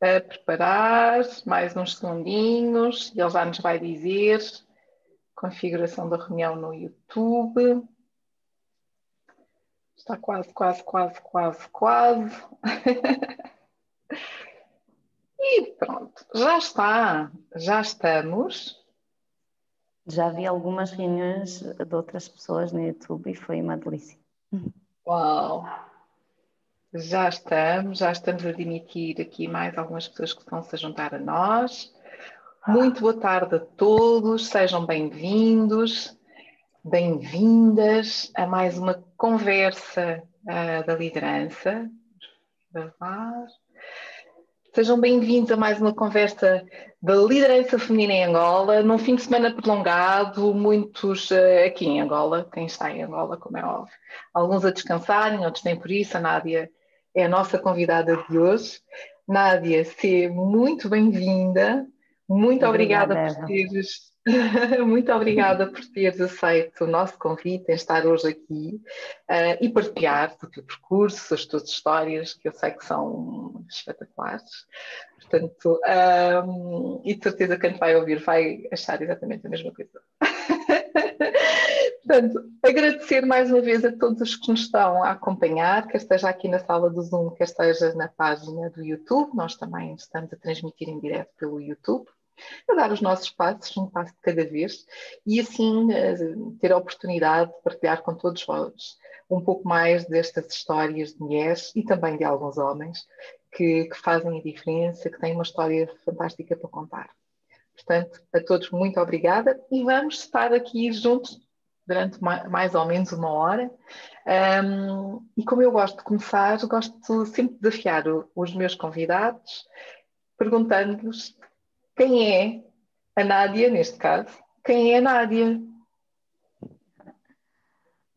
a preparar, mais uns segundinhos, e ele já nos vai dizer configuração da reunião no YouTube. Está quase, quase, quase, quase, quase. e pronto, já está, já estamos. Já vi algumas reuniões de outras pessoas no YouTube e foi uma delícia. Uau! Já estamos, já estamos a admitir aqui mais algumas pessoas que vão se juntar a nós. Muito boa tarde a todos, sejam bem-vindos, bem-vindas a mais uma conversa uh, da liderança. Sejam bem-vindos a mais uma conversa da liderança feminina em Angola, num fim de semana prolongado, muitos uh, aqui em Angola, quem está em Angola, como é óbvio, alguns a descansarem, outros nem por isso, a Nádia é a nossa convidada de hoje. Nádia, seja muito bem-vinda. Muito obrigada, obrigada por teres muito obrigada por teres aceito o nosso convite em estar hoje aqui uh, e partilhar o teu percurso, as tuas histórias, que eu sei que são espetaculares. Portanto, um, e de certeza que quem vai ouvir vai achar exatamente a mesma coisa. Portanto, agradecer mais uma vez a todos os que nos estão a acompanhar, quer esteja aqui na sala do Zoom, quer esteja na página do YouTube. Nós também estamos a transmitir em direto pelo YouTube, a dar os nossos passos, um passo de cada vez, e assim eh, ter a oportunidade de partilhar com todos vós um pouco mais destas histórias de mulheres e também de alguns homens que, que fazem a diferença, que têm uma história fantástica para contar. Portanto, a todos muito obrigada e vamos estar aqui juntos durante mais ou menos uma hora. Um, e como eu gosto de começar, gosto sempre de desafiar os meus convidados, perguntando-lhes quem é a Nádia, neste caso, quem é a Nádia?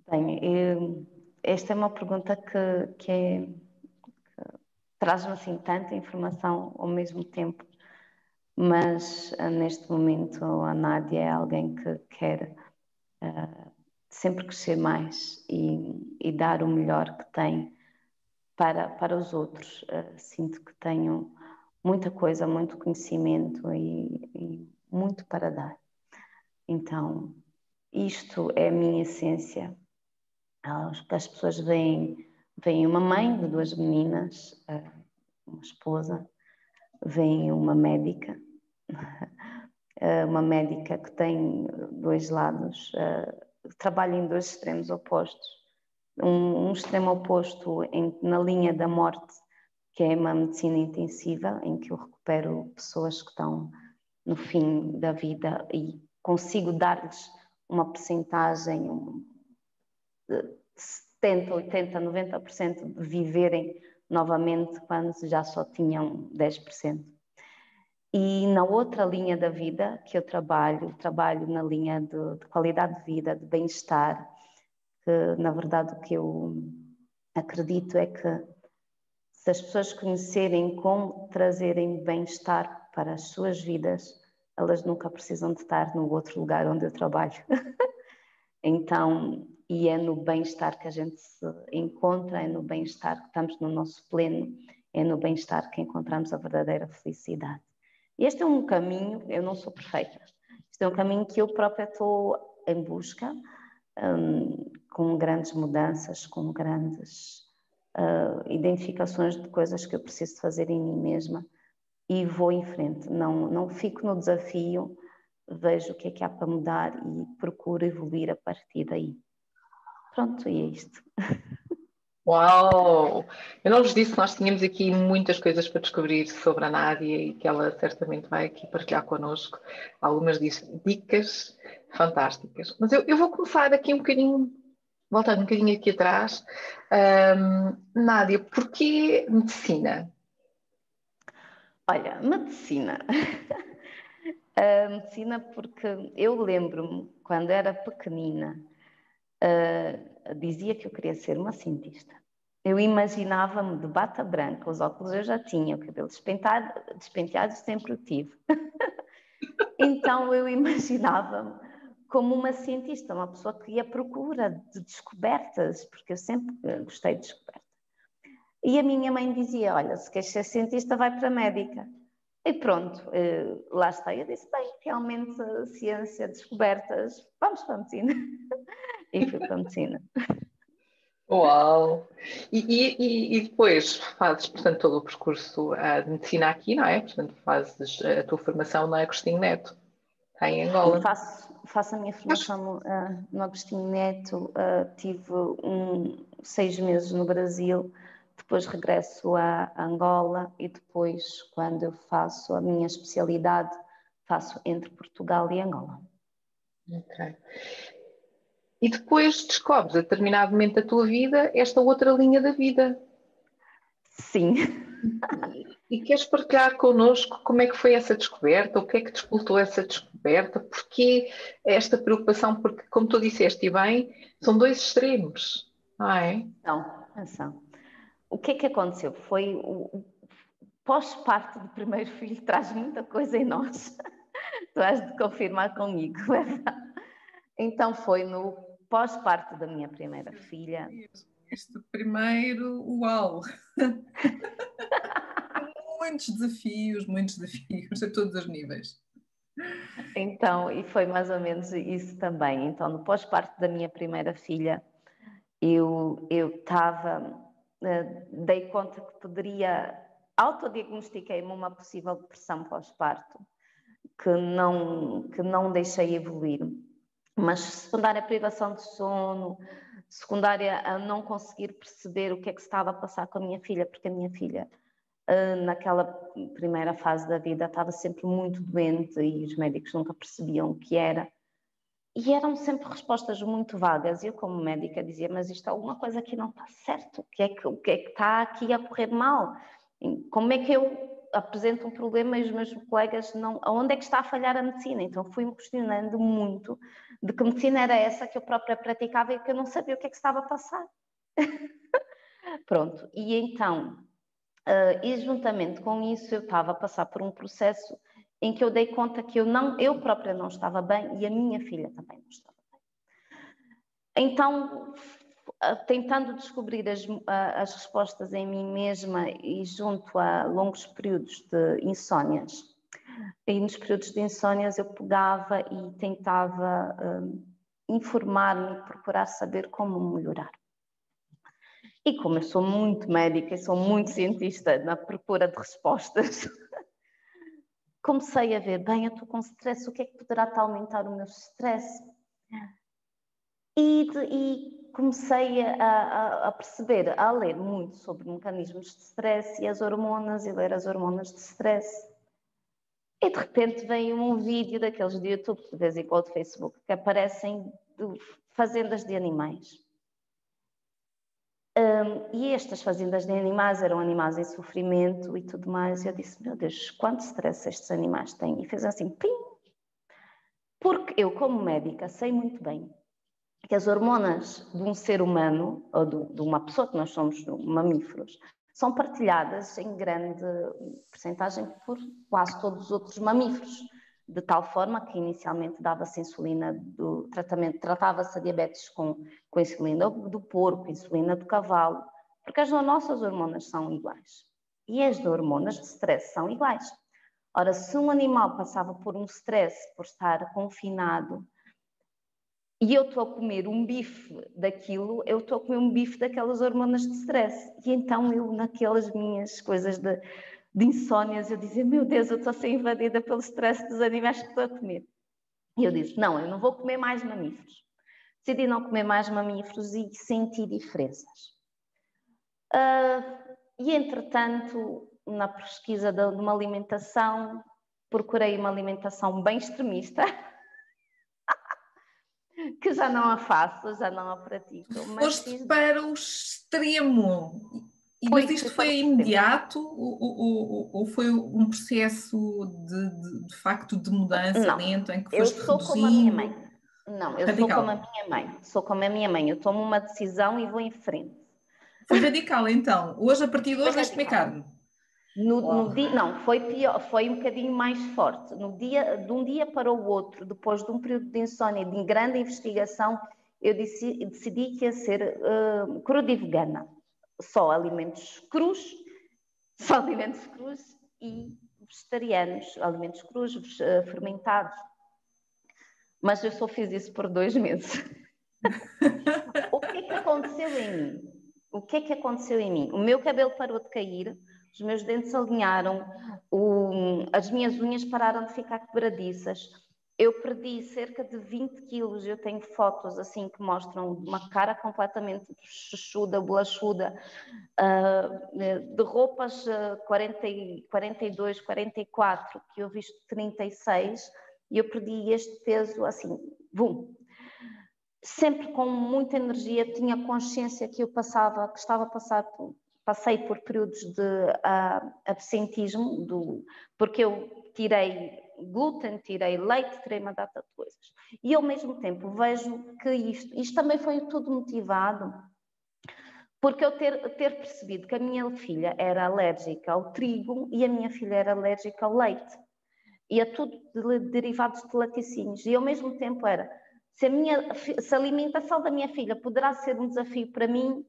Bem, esta é uma pergunta que, que, é, que traz-me assim tanta informação ao mesmo tempo, mas ah, neste momento a Nádia é alguém que quer uh, sempre crescer mais e, e, dar o melhor que tem para, para os outros. Uh, sinto que tenho muita coisa, muito conhecimento e, e muito para dar. Então, isto é a minha essência. As pessoas veem, veem uma mãe de duas meninas, uh, uma esposa, veem uma médica, uma médica que tem dois lados, uh, trabalha em dois extremos opostos. Um, um extremo oposto em, na linha da morte, que é uma medicina intensiva, em que eu recupero pessoas que estão no fim da vida e consigo dar-lhes uma percentagem de 70, 80, 90% de viverem novamente quando já só tinham 10%. E na outra linha da vida que eu trabalho, trabalho na linha de, de qualidade de vida, de bem-estar, que na verdade o que eu acredito é que se as pessoas conhecerem como trazerem bem-estar para as suas vidas, elas nunca precisam de estar no outro lugar onde eu trabalho. então, e é no bem-estar que a gente se encontra, é no bem-estar que estamos no nosso pleno, é no bem-estar que encontramos a verdadeira felicidade. Este é um caminho, eu não sou perfeita, este é um caminho que eu própria estou em busca, um, com grandes mudanças, com grandes uh, identificações de coisas que eu preciso fazer em mim mesma e vou em frente. Não, não fico no desafio, vejo o que é que há para mudar e procuro evoluir a partir daí. Pronto, e é isto. Uau! Eu não vos disse nós tínhamos aqui muitas coisas para descobrir sobre a Nádia e que ela certamente vai aqui partilhar connosco algumas dicas fantásticas. Mas eu, eu vou começar aqui um bocadinho, voltar um bocadinho aqui atrás. Um, Nádia, porquê medicina? Olha, medicina. a medicina porque eu lembro-me, quando era pequenina, uh, dizia que eu queria ser uma cientista. Eu imaginava-me de bata branca, os óculos eu já tinha, o cabelo despenteado, despenteado sempre o tive. então eu imaginava-me como uma cientista, uma pessoa que ia à procura de descobertas, porque eu sempre gostei de descoberta. E a minha mãe dizia: Olha, se queres ser cientista, vai para a médica. E pronto, eh, lá está. Eu disse: Bem, realmente, ciência, descobertas, vamos para a medicina. e fui para a medicina. Uau! E, e, e, depois fazes, portanto, todo o percurso uh, de medicina aqui, não é? Portanto, fazes a tua formação no Agostinho Neto, em Angola. Faço, faço a minha formação uh, no Agostinho Neto, uh, tive um, seis meses no Brasil, depois regresso a Angola e depois, quando eu faço a minha especialidade, faço entre Portugal e Angola. Ok. E depois descobres, a determinado momento da tua vida, esta outra linha da vida. Sim. E queres partilhar connosco como é que foi essa descoberta? O que é que disputou essa descoberta? Porquê esta preocupação? Porque, como tu disseste e bem, são dois extremos, não é? Não, são. O que é que aconteceu? Foi o pós-parto do primeiro filho traz muita coisa em nós. tu has de confirmar comigo, verdade? Então foi no pós-parto da minha primeira filha. Este primeiro, uau! muitos desafios, muitos desafios a todos os níveis. Então, e foi mais ou menos isso também. Então, no pós-parto da minha primeira filha, eu estava, uh, dei conta que poderia, autodiagnostiquei-me uma possível depressão pós-parto, que não, que não deixei evoluir mas secundária a privação de sono, secundária a não conseguir perceber o que é que se estava a passar com a minha filha, porque a minha filha ah, naquela primeira fase da vida estava sempre muito doente e os médicos nunca percebiam o que era. E eram sempre respostas muito vagas. Eu, como médica, dizia: Mas isto alguma coisa aqui não está certo. O que é que, o que, é que está aqui a correr mal? Como é que eu apresento um problema e os meus colegas não. Aonde é que está a falhar a medicina? Então fui-me questionando muito de que medicina era essa que eu própria praticava e que eu não sabia o que é que estava a passar. Pronto, e então, uh, e juntamente com isso, eu estava a passar por um processo em que eu dei conta que eu, não, eu própria não estava bem e a minha filha também não estava bem. Então, tentando descobrir as, as respostas em mim mesma e junto a longos períodos de insónias. E nos períodos de insónias eu pegava e tentava um, informar-me, procurar saber como melhorar. E como eu sou muito médica e sou muito cientista na procura de respostas, comecei a ver, bem, eu estou com stress, o que é que poderá aumentar o meu stress? E, e comecei a, a, a, perceber, a ler muito sobre mecanismos de stress e as hormonas, e ler as hormonas de stress. E de repente vem um vídeo daqueles de YouTube, de vez em quando do Facebook, que aparecem de fazendas de animais. Um, e estas fazendas de animais eram animais em sofrimento e tudo mais. E eu disse: Meu Deus, quanto stress estes animais têm? E fez assim: pim! Porque eu, como médica, sei muito bem que as hormonas de um ser humano, ou de, de uma pessoa, que nós somos mamíferos, são partilhadas em grande percentagem por quase todos os outros mamíferos, de tal forma que inicialmente dava-se insulina do tratamento, tratava-se a diabetes com, com insulina do porco, insulina do cavalo, porque as nossas hormonas são iguais. E as hormonas de stress são iguais. Ora, se um animal passava por um stress, por estar confinado, e eu estou a comer um bife daquilo, eu estou a comer um bife daquelas hormonas de stress. E então eu, naquelas minhas coisas de, de insónias, eu dizia, meu Deus, eu estou a ser invadida pelo stress dos animais que estou a comer. E eu disse, não, eu não vou comer mais mamíferos. Decidi não comer mais mamíferos e senti diferenças. Uh, e, entretanto, na pesquisa de uma alimentação, procurei uma alimentação bem extremista, que já não a faço, já não a pratico. Mas Foste fiz... para o extremo. E, foi, mas isto foi imediato ou, ou, ou, foi um processo de, de, de facto de mudança não, lento em que foste eu sou reduzindo? como a minha mãe. Não, eu radical. sou como a minha mãe. Sou como a minha mãe. Eu tomo uma decisão e vou em frente. Foi radical então. Hoje, a partir de hoje, vais comer carne. No, no dia, não, foi pior, foi um bocadinho mais forte. No dia, de um dia para o outro, depois de um período de insónia, de grande investigação, eu decidi, decidi que ia ser uh, crudo e vegana. só alimentos crus, só alimentos crus e vegetarianos, alimentos crus, eh, fermentados. Mas eu só fiz isso por dois meses. o que é que aconteceu em mim? O que é que aconteceu em mim? O meu cabelo parou de cair, os meus dentes alinharam, o, as minhas unhas pararam de ficar quebradiças. Eu perdi cerca de 20 quilos. Eu tenho fotos assim que mostram uma cara completamente chuchuda, bolachuda, uh, de roupas uh, 40, 42, 44, que eu visto 36, e eu perdi este peso assim, bum. Sempre com muita energia, tinha consciência que eu passava, que estava a passar por, passei por períodos de uh, absentismo, do, porque eu tirei glúten, tirei leite, tirei uma data de coisas. E ao mesmo tempo vejo que isto, isto também foi tudo motivado porque eu ter, ter percebido que a minha filha era alérgica ao trigo e a minha filha era alérgica ao leite. E a tudo de, derivados de laticínios. E ao mesmo tempo era, se a, minha, se a alimentação da minha filha poderá ser um desafio para mim,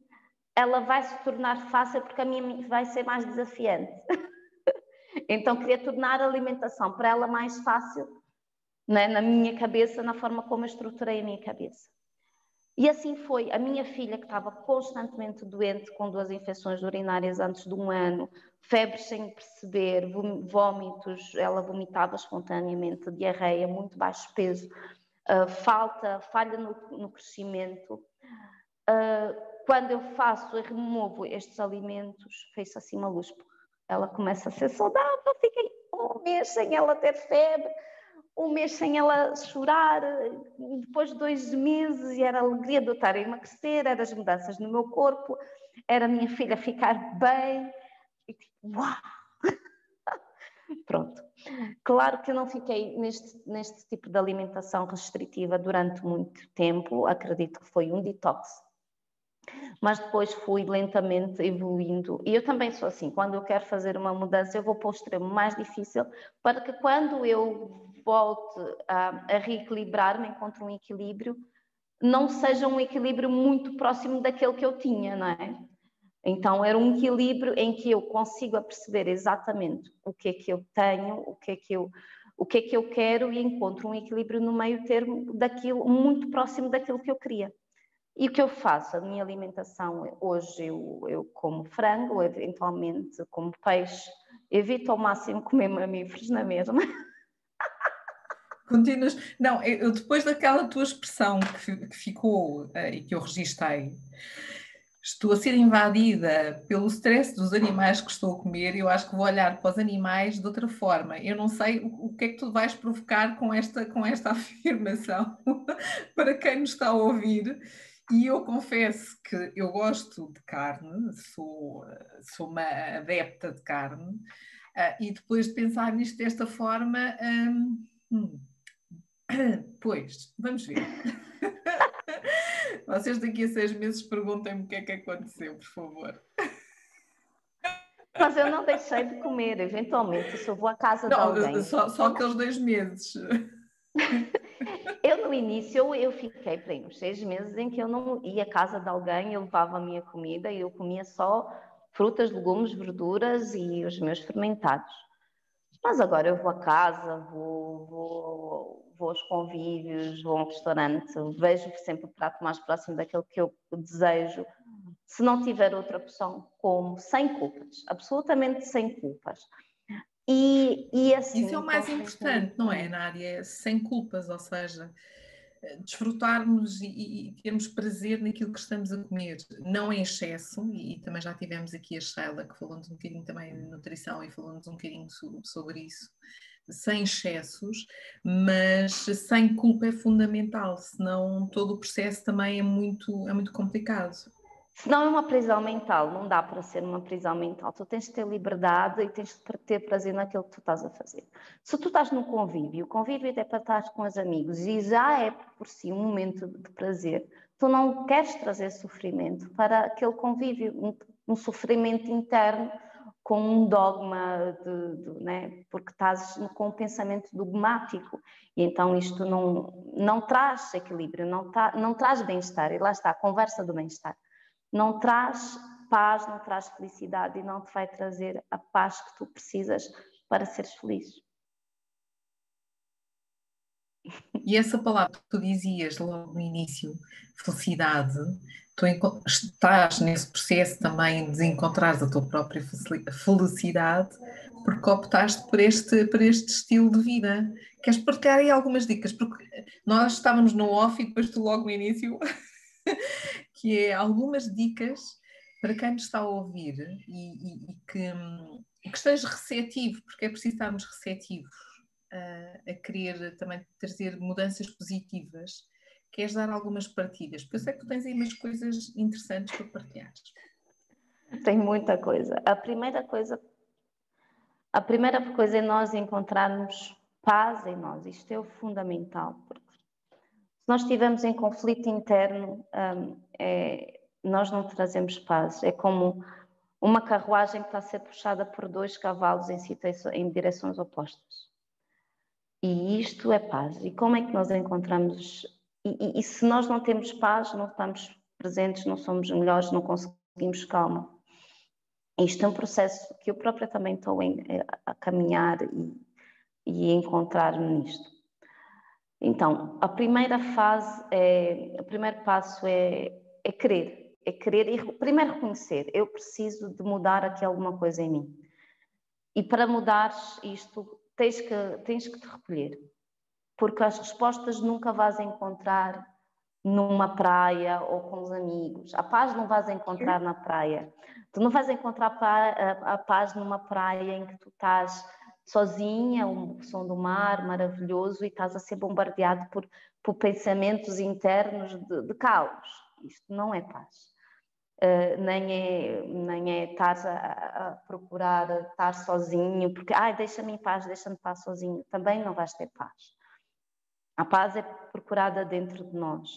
ela vai se tornar fácil porque a minha vai ser mais desafiante. então queria tornar a alimentação para ela mais fácil, né, na minha cabeça, na forma como eu estruturei a minha cabeça. E assim foi. A minha filha, que estava constantemente doente, com duas infecções urinárias antes de um ano, febres sem perceber, vômitos, ela vomitava espontaneamente, diarreia, muito baixo peso, uh, falta, falha no, no crescimento. Uh, quando eu faço e removo estes alimentos, fez assim uma luz. Ela começa a ser saudável, fiquei um mês sem ela ter febre, um mês sem ela chorar, depois de dois meses, e era a alegria de eu estar a emagrecer, eram as mudanças no meu corpo, era a minha filha ficar bem, e tipo, uau! Pronto. Claro que eu não fiquei neste, neste tipo de alimentação restritiva durante muito tempo, acredito que foi um detox mas depois fui lentamente evoluindo. E eu também sou assim, quando eu quero fazer uma mudança, eu vou para o extremo mais difícil, para que quando eu volte a, a reequilibrar-me, encontro um equilíbrio, não seja um equilíbrio muito próximo daquele que eu tinha, não é? Então era um equilíbrio em que eu consigo perceber exatamente o que é que eu tenho, o que é que eu o que é que eu quero e encontro um equilíbrio no meio termo daquilo muito próximo daquilo que eu queria. E o que eu faço? A minha alimentação, hoje eu, eu como frango, eventualmente como peixe, evito ao máximo comer mamíferos na mesma. Continuas. Não, eu, depois daquela tua expressão que, que ficou uh, e que eu registrei, estou a ser invadida pelo stress dos animais que estou a comer, eu acho que vou olhar para os animais de outra forma. Eu não sei o, o que é que tu vais provocar com esta, com esta afirmação para quem nos está a ouvir e eu confesso que eu gosto de carne, sou, sou uma adepta de carne, uh, e depois de pensar nisto desta forma, um, hum, pois, vamos ver. Vocês daqui a seis meses perguntem-me o que é que aconteceu, por favor. Mas eu não deixei de comer, eventualmente, se eu vou à casa não, de alguém. Só, só aqueles dois meses. No início eu, eu fiquei para uns seis meses em que eu não ia à casa de alguém, eu levava a minha comida e eu comia só frutas, legumes, verduras e os meus fermentados. Mas agora eu vou a casa, vou, vou, vou aos convívios, vou a um restaurante, vejo sempre o prato mais próximo daquele que eu desejo. Se não tiver outra opção, como sem culpas, absolutamente sem culpas. E, e assim, Isso é o mais importante, não é, Nádia? Sem culpas, ou seja, desfrutarmos e, e, termos prazer naquilo que estamos a comer, não em excesso, e, também já tivemos aqui a Sheila que falou-nos um bocadinho também de nutrição e falou-nos um bocadinho sobre, sobre isso, sem excessos, mas sem culpa é fundamental, senão todo o processo também é muito, é muito complicado. Se não é uma prisão mental, não dá para ser uma prisão mental. Tu tens de ter liberdade e tens de ter prazer naquilo que tu estás a fazer. Se tu estás num convívio, o convívio é para estar com os amigos e já é por si um momento de prazer, tu não queres trazer sofrimento para aquele convívio, um, um sofrimento interno com um dogma, de, de, né? porque estás com um pensamento dogmático e então isto não, não traz equilíbrio, não, tá, não traz bem-estar. E lá está, a conversa do bem-estar não traz paz não traz felicidade e não te vai trazer a paz que tu precisas para seres feliz. E essa palavra que tu dizias logo no início, felicidade, tu estás nesse processo também de encontrar a tua própria felicidade porque optaste por este, por este estilo de vida. Queres partilhar aí algumas dicas? Porque nós estávamos no off e depois tu logo no início, que é algumas dicas para quem nos está a ouvir e, e, e que, que esteja receptivo, porque é preciso estarmos receptivos a, a querer também trazer mudanças positivas queres dar algumas partilhas? Porque eu sei que tu tens aí umas coisas interessantes para partilhar. Tem muita coisa. A primeira coisa, a primeira coisa é nós encontrarmos paz em nós. Isto é o fundamental. Porque se nós estivermos em conflito interno, um, é, nós não trazemos paz. É como uma carruagem que está a ser puxada por dois cavalos em, em direções opostas. E isto é paz. E como é que nós encontramos e, e, se nós não temos paz, não estamos presentes, não somos melhores, não conseguimos calma. Isto é um processo que eu própria também estou em, eh, a caminhar e, e encontrar-me nisto. Então, a primeira fase, é, o primeiro passo é, é querer, é querer e primeiro reconhecer, eu preciso de mudar aqui alguma coisa em mim. E para mudar isto, tens que, tens que te recolher porque as respostas nunca vais encontrar numa praia ou com os amigos. A paz não vais encontrar na praia. Tu não vais encontrar a paz numa praia em que tu estás sozinha, o som do mar maravilhoso e estás a ser bombardeado por, por pensamentos internos de, de caos. Isto não é paz. Uh, nem é nem é estar a, a, procurar estar sozinho porque ai deixa-me em paz deixa-me estar sozinho. Também não vais ter paz. A paz é procurada dentro de nós.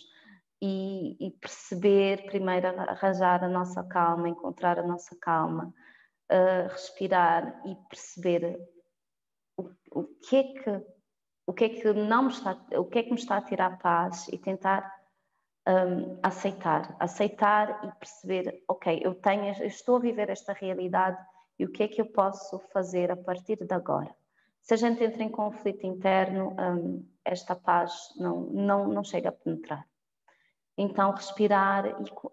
E, e perceber, primeiro, arranjar a nossa calma, encontrar a nossa calma, uh, respirar e perceber o, o, que é que o que é que não me está, o que é que me está a tirar paz e tentar um, aceitar, aceitar e perceber, ok, eu tenho, eu estou a viver esta realidade e o que é que eu posso fazer a partir de agora. Se a gente entra em conflito interno, um, esta paz não, não, não chega a penetrar. Então, respirar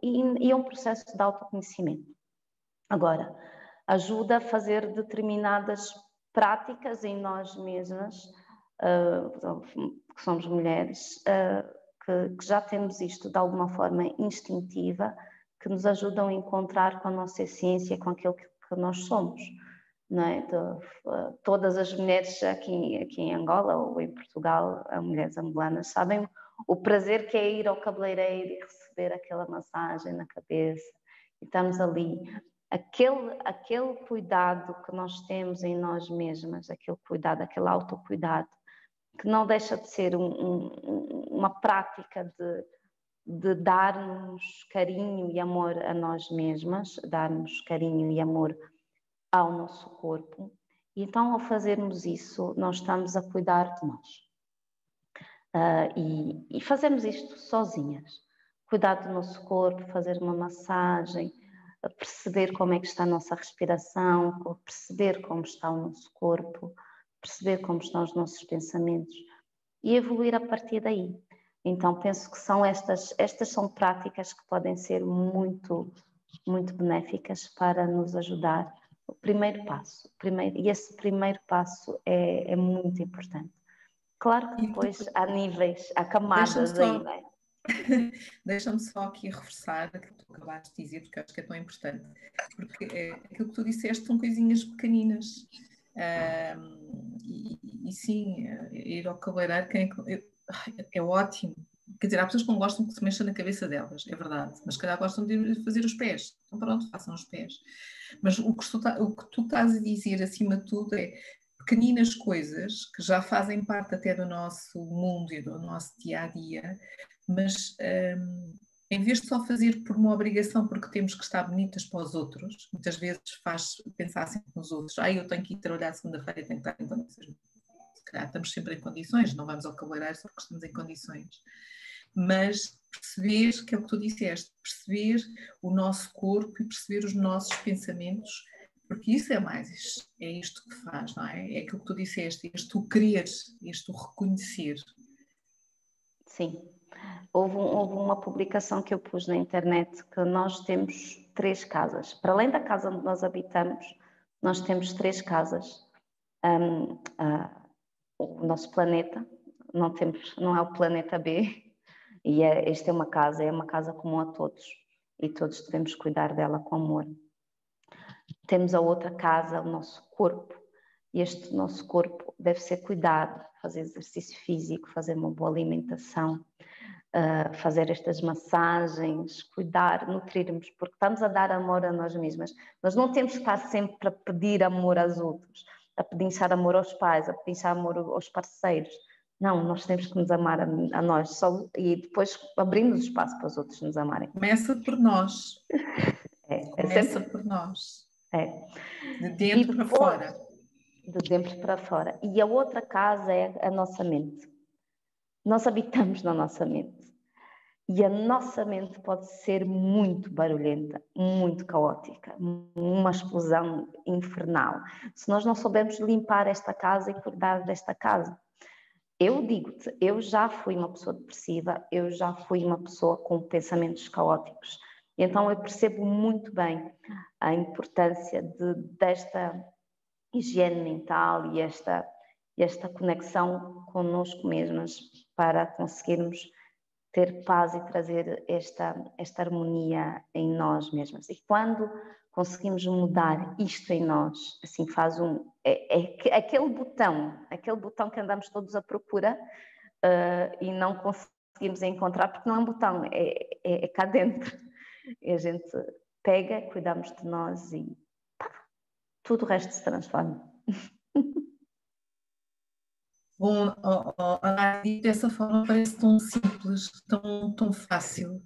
e, e, é um processo de autoconhecimento. Agora, ajuda a fazer determinadas práticas em nós mesmas, uh, que somos mulheres, uh, que, que, já temos isto de alguma forma instintiva, que nos ajudam a encontrar com a nossa essência, com aquilo que, que nós somos é? De, uh, todas as mulheres aqui, aqui em Angola ou em Portugal, as mulheres angolanas, sabem o prazer que é ir ao cabeleireiro e receber aquela massagem na cabeça. E estamos ali. Aquele, aquele cuidado que nós temos em nós mesmas, aquele cuidado, aquele autocuidado, que não deixa de ser um, um, uma prática de, de darmos carinho e amor a nós mesmas, darmos carinho e amor ao nosso corpo. E então, ao fazermos isso, nós estamos a cuidar de nós. Uh, e, e fazemos isto sozinhas. Cuidar do nosso corpo, fazer uma massagem, perceber como é que está a nossa respiração, perceber como está o nosso corpo, perceber como estão os nossos pensamentos e evoluir a partir daí. Então penso que são estas, estas são práticas que podem ser muito, muito benéficas para nos ajudar o primeiro passo. Primeiro, e esse primeiro passo é, é muito importante. Claro que depois há níveis, há camadas aí, não é? Deixa-me só aqui reforçar aquilo que tu acabaste de dizer, porque acho que é tão importante. Porque é, aquilo que tu disseste são coisinhas pequeninas. E, e, sim, ir ao cabeleireiro é, é ótimo. Quer dizer, há pessoas que não gostam que se mexa na cabeça delas, é verdade, mas calhar gostam de fazer os pés. Então, pronto, façam os pés. Mas o que, tu, o que tu estás a dizer, acima de tudo, é pequeninas coisas que já fazem parte até do nosso mundo e do nosso dia a dia, mas em vez de só fazer por uma obrigação porque temos que estar bonitas para os outros, muitas vezes faz pensar sempre nos outros, ah, eu tenho que ir trabalhar segunda-feira tenho que estar em condições. Se calhar estamos sempre em condições, não vamos ao cabeleireiro só porque estamos em condições. Mas perceber, que é o que tu disseste, perceber o nosso corpo e perceber os nossos pensamentos, porque isso é mais, é isto que faz, não é? É aquilo que tu disseste, este o querer, este o reconhecer. Sim. Houve, houve uma publicação que eu pus na internet que nós temos três casas. Para além da casa onde nós habitamos, nós temos três casas. Um, uh, o nosso planeta, não, temos, não é o planeta B, e é, esta é uma casa, é uma casa comum a todos, e todos devemos cuidar dela com amor. Temos a outra casa, o nosso corpo, e este nosso corpo deve ser cuidado, fazer exercício físico, fazer uma boa alimentação, uh, fazer estas massagens, cuidar, nutrirmos, porque estamos a dar amor a nós mesmas. Nós não temos que estar sempre a pedir amor aos outros, a pedinchar amor aos pais, a pedinchar amor aos parceiros. Não, nós temos que nos amar a, a nós só, e depois abrimos espaço para os outros nos amarem. Começa por nós. É, é Começa sempre... por nós. É. De dentro depois, para fora. De dentro para fora. E a outra casa é a nossa mente. Nós habitamos na nossa mente. E a nossa mente pode ser muito barulhenta, muito caótica, uma explosão infernal. Se nós não soubermos limpar esta casa e cuidar desta casa. Eu digo-te, eu já fui uma pessoa depressiva, eu já fui uma pessoa com pensamentos caóticos. Então eu percebo muito bem a importância de, desta higiene mental e esta, esta conexão connosco mesmas para conseguirmos ter paz e trazer esta, esta harmonia em nós mesmas. E quando conseguimos mudar isto em nós, assim faz um. É, é aquele botão, aquele botão que andamos todos à procura uh, e não conseguimos encontrar, porque não é um botão, é, é, é cá dentro. E a gente pega, cuidamos de nós e pá, tudo o resto se transforma. Bom, oh, oh, dessa forma parece tão simples, tão, tão fácil.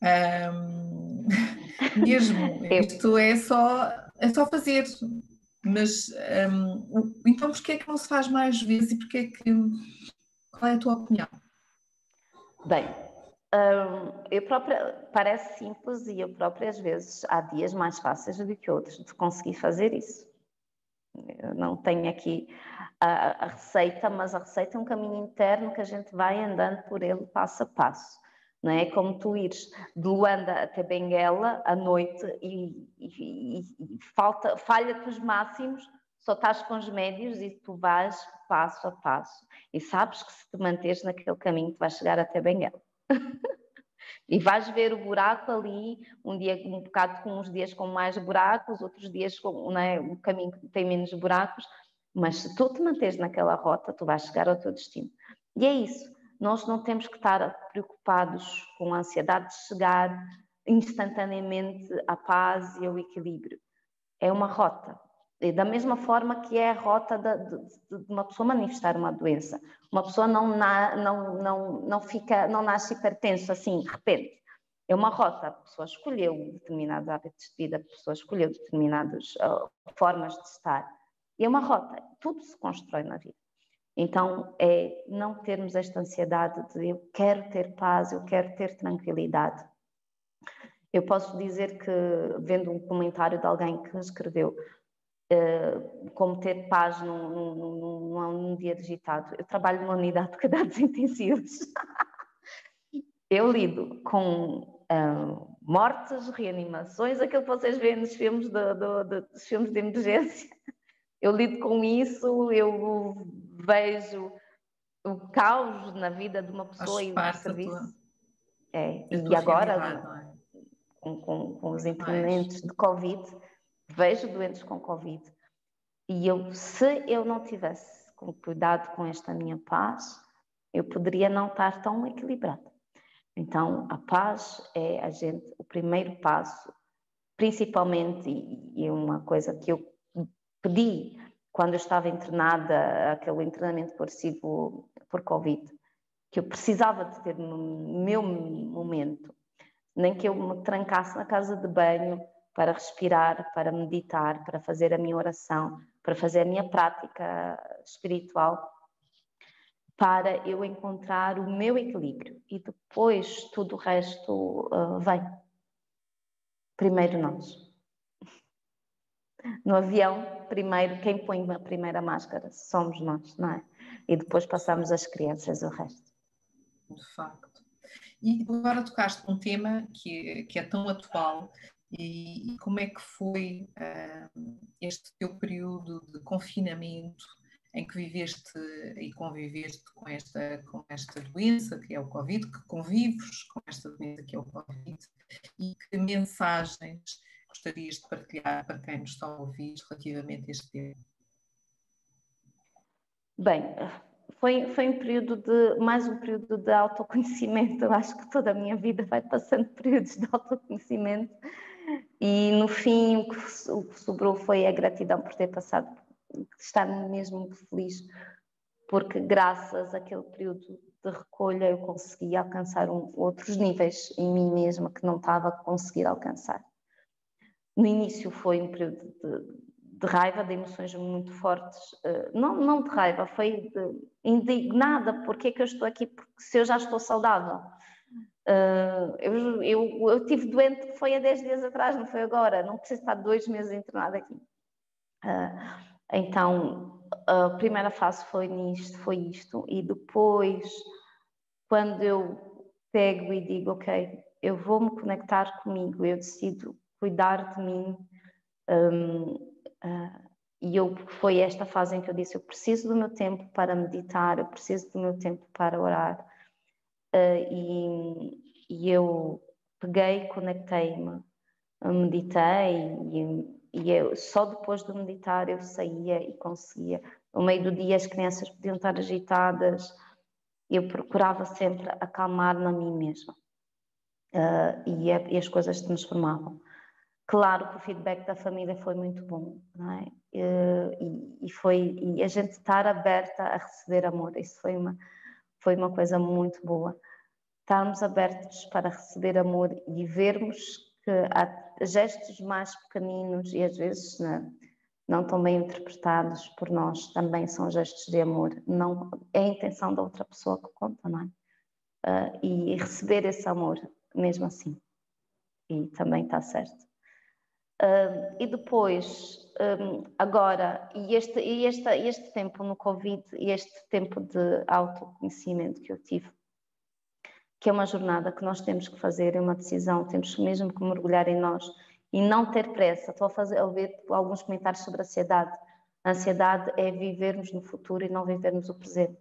Um, mesmo, isto é só, é só fazer. Mas um, então porquê é que não se faz mais vezes e porquê é que. Qual é a tua opinião? Bem, um, eu própria, parece simples e eu própria às vezes há dias mais fáceis do que outros de conseguir fazer isso. Não tenho aqui a, a, receita, mas a receita é um caminho interno que a gente vai andando por ele passo a passo. Não é como tu ires de Luanda até Benguela à noite e, e, e falta, falha-te os máximos, só estás com os médios e tu vais passo a passo. E sabes que se te manteres naquele caminho, tu vais chegar até Benguela. E vais ver o buraco ali, um dia um bocado com uns dias com mais buracos, outros dias com é, um caminho que tem menos buracos, mas se tu te manteres naquela rota, tu vais chegar ao teu destino. E é isso. Nós não temos que estar preocupados com a ansiedade de chegar instantaneamente à paz e ao equilíbrio. É uma rota. E da mesma forma que é a rota de, de, de uma pessoa manifestar uma doença. Uma pessoa não, na, não, não, não, fica, não nasce hipertenso assim, de repente. É uma rota. A pessoa escolheu determinados hábitos de vida, a pessoa escolheu determinadas uh, formas de estar. E é uma rota. Tudo se constrói na vida. Então, é não termos esta ansiedade de eu quero ter paz, eu quero ter tranquilidade. Eu posso dizer que, vendo um comentário de alguém que escreveu, uh, como ter paz num, num, num, num, dia digitado. Eu trabalho numa unidade de cuidados intensivos. eu lido com uh, mortes, reanimações, aquilo que vocês veem nos filmes de, de, de, filmes de emergência. Eu lido com isso, eu vejo o caos na vida de uma pessoa e do serviço. É, e agora, é? com, com, com os internamentos de Covid, vejo doentes com Covid e eu, se eu não tivesse com cuidado com esta minha paz, eu poderia não estar tão equilibrada. Então, a paz é a gente, o primeiro passo, principalmente, e, uma coisa que eu pedi quando eu estava internada, aquele internamento parecido por Covid, que eu precisava de ter no meu momento, nem que eu me trancasse na casa de banho, para respirar, para meditar, para fazer a minha oração, para fazer a minha prática espiritual. para eu encontrar o meu equilíbrio e depois tudo o resto uh, vem. Primeiro nós. No avião, primeiro, quem põe a primeira máscara somos nós, não é? E depois passamos as crianças o resto. De facto. E agora tocaste um tema que que é tão atual e, e como é que foi uh, este teu período de confinamento em que viveste e conviveste com esta, com esta doença que é o Covid, que convives com esta doença que é o Covid e que mensagens gostarias de partilhar para quem nos está a ouvir relativamente a este tema? Bem, foi, foi um período de, mais um período de autoconhecimento. Eu acho que toda a minha vida vai passando períodos de autoconhecimento e no fim o que, o que sobrou foi a gratidão por ter passado, estar mesmo muito feliz, porque graças àquele período de recolha eu consegui alcançar um, outros níveis em mim mesma que não estava a conseguir alcançar. No início foi um período de, de raiva, de emoções muito fortes, uh, não, não de raiva, foi de indignada, porque é que eu estou aqui, porque se eu já estou saudável. Uh, eu, eu, eu tive doente, foi há 10 dias atrás, não foi agora, não preciso estar dois meses internada aqui. Uh, então, a primeira fase foi nisto, foi isto, e depois, quando eu pego e digo, ok, eu vou me conectar comigo, eu decido cuidar de mim. Um, uh, e eu, foi esta fase em que eu disse: eu preciso do meu tempo para meditar, eu preciso do meu tempo para orar. Uh, e, e, eu peguei, conectei-me, meditei, e, e eu, só depois de meditar eu saía e conseguia. No meio do dia as crianças podiam estar agitadas, eu procurava sempre acalmar-me a mim mesma. Uh, e, a, e, as coisas se transformavam. Claro que o feedback da família foi muito bom, não é? E, e, foi e a gente estar aberta a receber amor, isso foi uma foi uma coisa muito boa. Estarmos abertos para receber amor e vermos que há gestos mais pequeninos e às vezes não, não tão bem interpretados por nós também são gestos de amor. Não é a intenção da outra pessoa que conta, não é? Uh, e receber esse amor mesmo assim. E também está certo. Uh, e depois, um, agora, e este, e este, este tempo no Covid, e este tempo de autoconhecimento que eu tive, que é uma jornada que nós temos que fazer, é uma decisão, temos mesmo que mergulhar em nós e não ter pressa. Estou a, fazer, a ver alguns comentários sobre ansiedade. A ansiedade é vivermos no futuro e não vivermos o presente.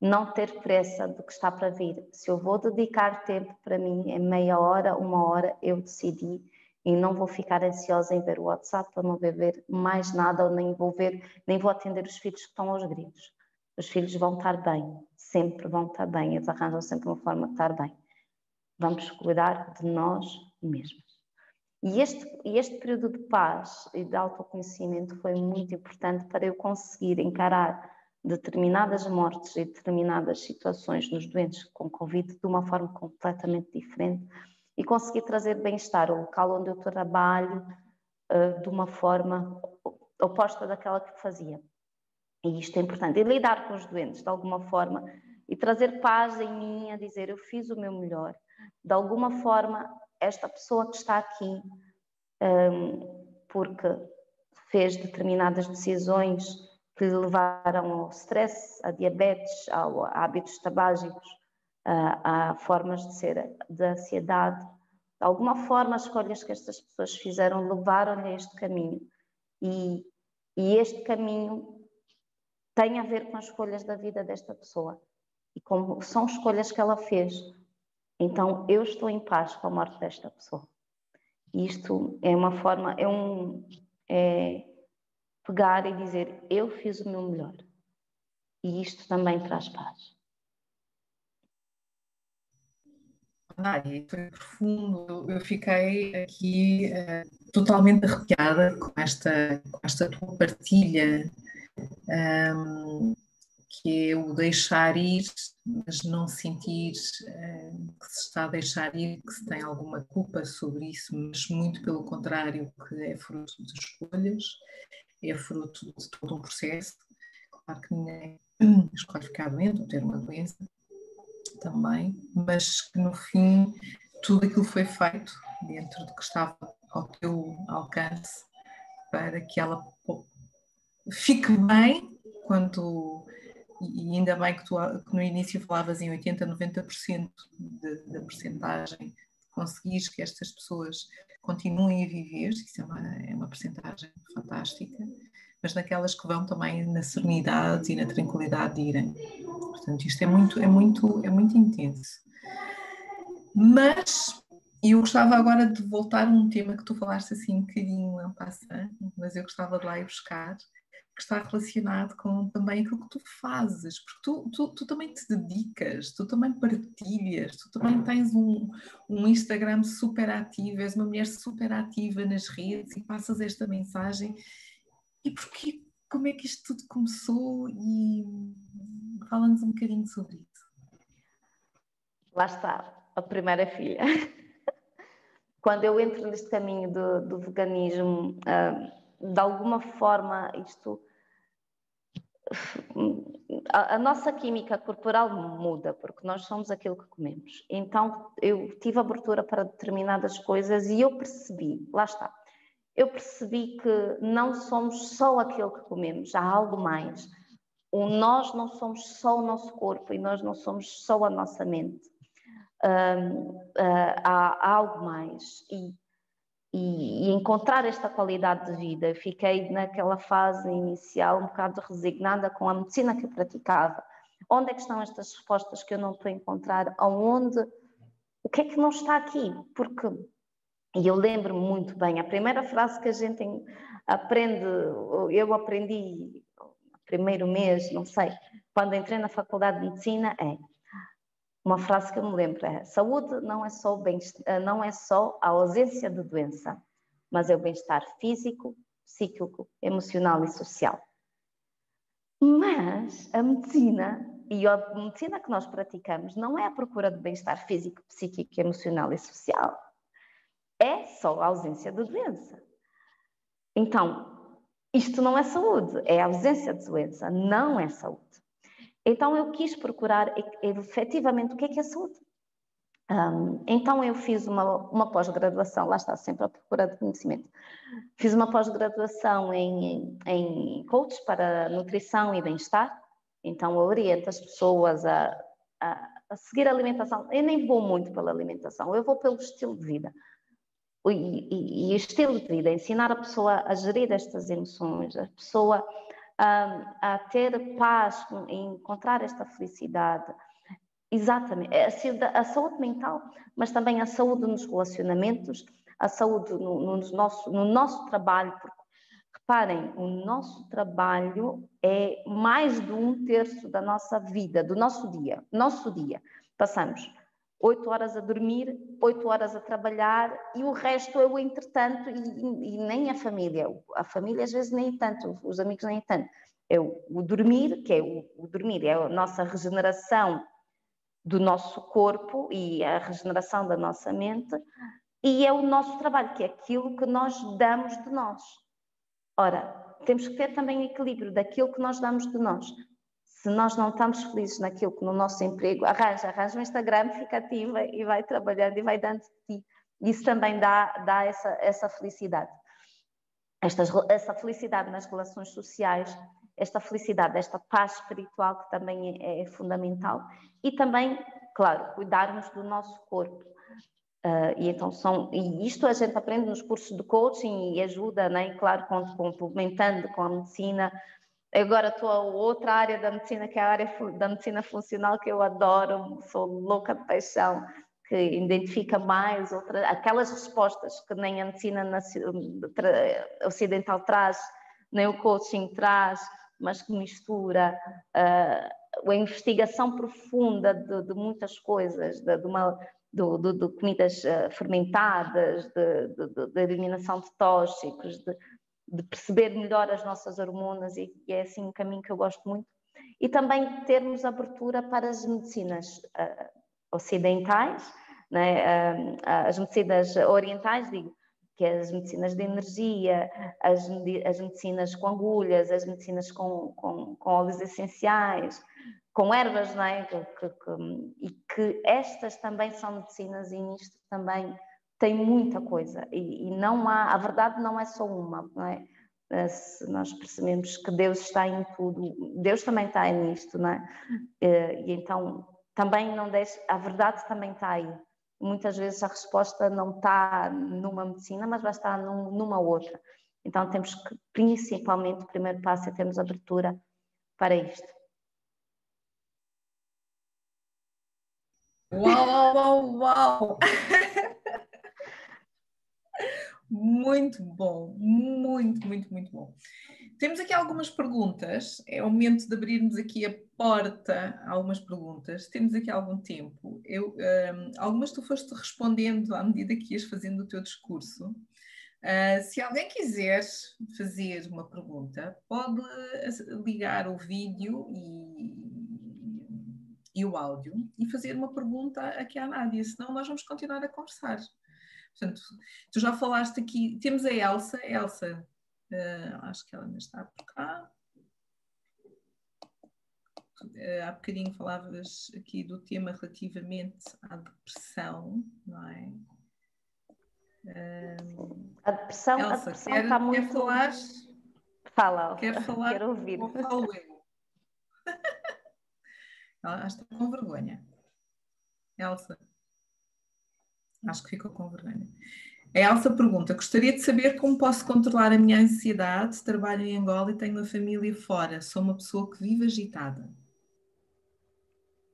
Não ter pressa do que está para vir. Se eu vou dedicar tempo para mim, é meia hora, uma hora, eu decidi e não vou ficar ansiosa em ver o WhatsApp para não ver mais nada, nem vou ver, nem vou atender os filhos que estão aos gritos. Os filhos vão estar bem, sempre vão estar bem, eles arranjam sempre uma forma de estar bem. Vamos cuidar de nós mesmos. E este, este período de paz e de autoconhecimento foi muito importante para eu conseguir encarar determinadas mortes e determinadas situações nos doentes com Covid de uma forma completamente diferente e conseguir trazer bem-estar ao local onde eu trabalho uh, de uma forma oposta daquela que fazia. E isto é importante. E lidar com os doentes de alguma forma e trazer paz em mim a dizer eu fiz o meu melhor. De alguma forma, esta pessoa que está aqui, um, ehm, porque fez determinadas decisões que levaram ao stress, a diabetes, a hábitos tabágicos, há formas de ser de ansiedade. De alguma forma, as escolhas que estas pessoas fizeram levaram-lhe a este caminho. E, e este caminho tem a ver com as escolhas da vida desta pessoa. E como são escolhas que ela fez, então eu estou em paz com a morte desta pessoa. Isto é uma forma, é um. É pegar e dizer: Eu fiz o meu melhor. E isto também traz paz. Nádia, foi profundo. Eu fiquei aqui uh, totalmente arrepiada com esta, com esta tua partilha, um, ehm, que é o deixar ir, mas não sentir uh, que se está a deixar ir, que se tem alguma culpa sobre isso, mas muito pelo contrário, que é fruto de escolhas, é fruto de todo um processo claro que ninguém escolhe ficar doente ou ter uma doença também, mas que no fim tudo aquilo foi feito dentro do que estava ao teu alcance para que ela fique bem quando e ainda bem que tu que no início falavas em 80, 90% da percentagem de conseguires que estas pessoas continuem a viver, isso é uma, é uma percentagem fantástica, mas naquelas que vão também na serenidade e na tranquilidade de irem. Portanto, isto é muito, é muito, é muito intenso. Mas eu gostava agora de voltar a um tema que tu falaste assim um bocadinho em passant, mas eu gostava de lá ir buscar, que está relacionado com também aquilo que tu fazes, porque tu, tu, tu, também te dedicas, tu também partilhas, tu também tens um, um Instagram super ativo, és uma mulher super ativa nas redes e passas esta mensagem. E porquê, como é que isto tudo começou? E fala-nos um bocadinho sobre isso. Lá está, a primeira filha. Quando eu entro neste caminho do, do veganismo, uh, de alguma forma isto a, a, nossa química corporal muda porque nós somos aquilo que comemos. Então eu tive abertura para determinadas coisas e eu percebi, lá está. Eu percebi que não somos só aquilo que comemos, há algo mais. O nós não somos só o nosso corpo e nós não somos só a nossa mente. Uh, uh, há, há, algo mais. E e, e, encontrar esta qualidade de vida. Fiquei naquela fase inicial um bocado resignada com a medicina que eu praticava. Onde é que estão estas respostas que eu não estou a encontrar? Aonde? O que é que não está aqui? Porque, e eu lembro muito bem, a primeira frase que a gente aprende, eu aprendi primeiro mês, não sei, quando entrei na faculdade de medicina, é uma frase que eu me lembro é: saúde não é só bem, eh, não é só a ausência de doença, mas é o bem-estar físico, psíquico, emocional e social. Mas a medicina e a medicina que nós praticamos não é a procura de bem-estar físico, psíquico, emocional e social. É só a ausência de doença. Então, isto não é saúde, é ausência de doença, não é saúde. Então eu quis procurar efetivamente o que é que é saúde. Um, então eu fiz uma, uma pós-graduação, lá está sempre a procura de conhecimento. Fiz uma pós-graduação em, em coach para nutrição e bem-estar. Então eu oriento as pessoas a, a, a, seguir a alimentação. Eu nem vou muito pela alimentação, eu vou pelo estilo de vida. E, e, e estilo de vida, ensinar a pessoa a gerir estas emoções, a pessoa a, a ter paz, encontrar esta felicidade. Exatamente, a, a saúde mental, mas também a saúde nos relacionamentos, a saúde no, no, nosso, no nosso trabalho, porque reparem, o nosso trabalho é mais de um terço da nossa vida, do nosso dia. Nosso dia. Passamos oito horas a dormir, oito horas a trabalhar e o resto o entretanto e, e, nem a família. A família às vezes nem tanto, os amigos nem tanto. É o, o dormir, que é o, o dormir, é a nossa regeneração do nosso corpo e a regeneração da nossa mente, e é o nosso trabalho, que é aquilo que nós damos de nós. Ora, temos que ter também equilíbrio daquilo que nós damos de nós se nós não estamos felizes naquilo que no nosso emprego, arranja, arranja um Instagram, fica ativa e vai trabalhando e vai dando de ti. Isso também dá, dá essa, essa felicidade. Estas, essa felicidade nas relações sociais, esta felicidade, esta paz espiritual que também é, é fundamental. E também, claro, cuidarmos do nosso corpo. Uh, e então são e isto a gente aprende nos cursos de coaching e ajuda, né? E claro, complementando com a medicina, Agora estou a outra área da medicina, que é a área da medicina funcional, que eu adoro, sou louca de paixão, que identifica mais outra, aquelas respostas que nem a medicina ocidental traz, nem o coaching traz, mas que mistura uh, a investigação profunda de, de muitas coisas, de, de uma, de, de, comidas fermentadas, de, eliminação de tóxicos, de, de perceber melhor as nossas hormonas e, e, é assim um caminho que eu gosto muito. E também termos abertura para as medicinas uh, ocidentais, né? uh, as medicinas orientais, digo, que é as medicinas de energia, as, as medicinas com agulhas, as medicinas com, com, com óleos essenciais, com ervas, não é? Que, que, que, e que estas também são medicinas e nisto também tem muita coisa e, e, não há, a verdade não é só uma, não é? Eh, se nós percebemos que Deus está em tudo, Deus também está nisto, não é? Eh, e então também não deixa, a verdade também está aí. Muitas vezes a resposta não está numa medicina, mas vai estar num, numa outra. Então temos que, principalmente, o primeiro passo é termos abertura para isto. Uau, uau, uau! Muito bom, muito, muito, muito bom. Temos aqui algumas perguntas, é o momento de abrirmos aqui a porta a algumas perguntas. Temos aqui algum tempo. Eu, um, algumas tu foste respondendo à medida que ias fazendo o teu discurso. Uh, se alguém quiser fazer uma pergunta, pode ligar o vídeo e, e o áudio e fazer uma pergunta aqui à Nádia, senão nós vamos continuar a conversar. Portanto, tu já falaste aqui, temos a Elsa, Elsa, uh, acho que ela ainda está por cá. Uh, há bocadinho falavas aqui do tema relativamente à depressão, não é? Uh, a depressão, Elsa, a depressão quer, está muito... Quer falar? Fala, quer falar, quero ouvir. Ou falo eu? ela está com vergonha. Elsa. Acho que ficou com vergonha. A Elsa pergunta: Gostaria de saber como posso controlar a minha ansiedade. Trabalho em Angola e tenho uma família fora. Sou uma pessoa que vive agitada.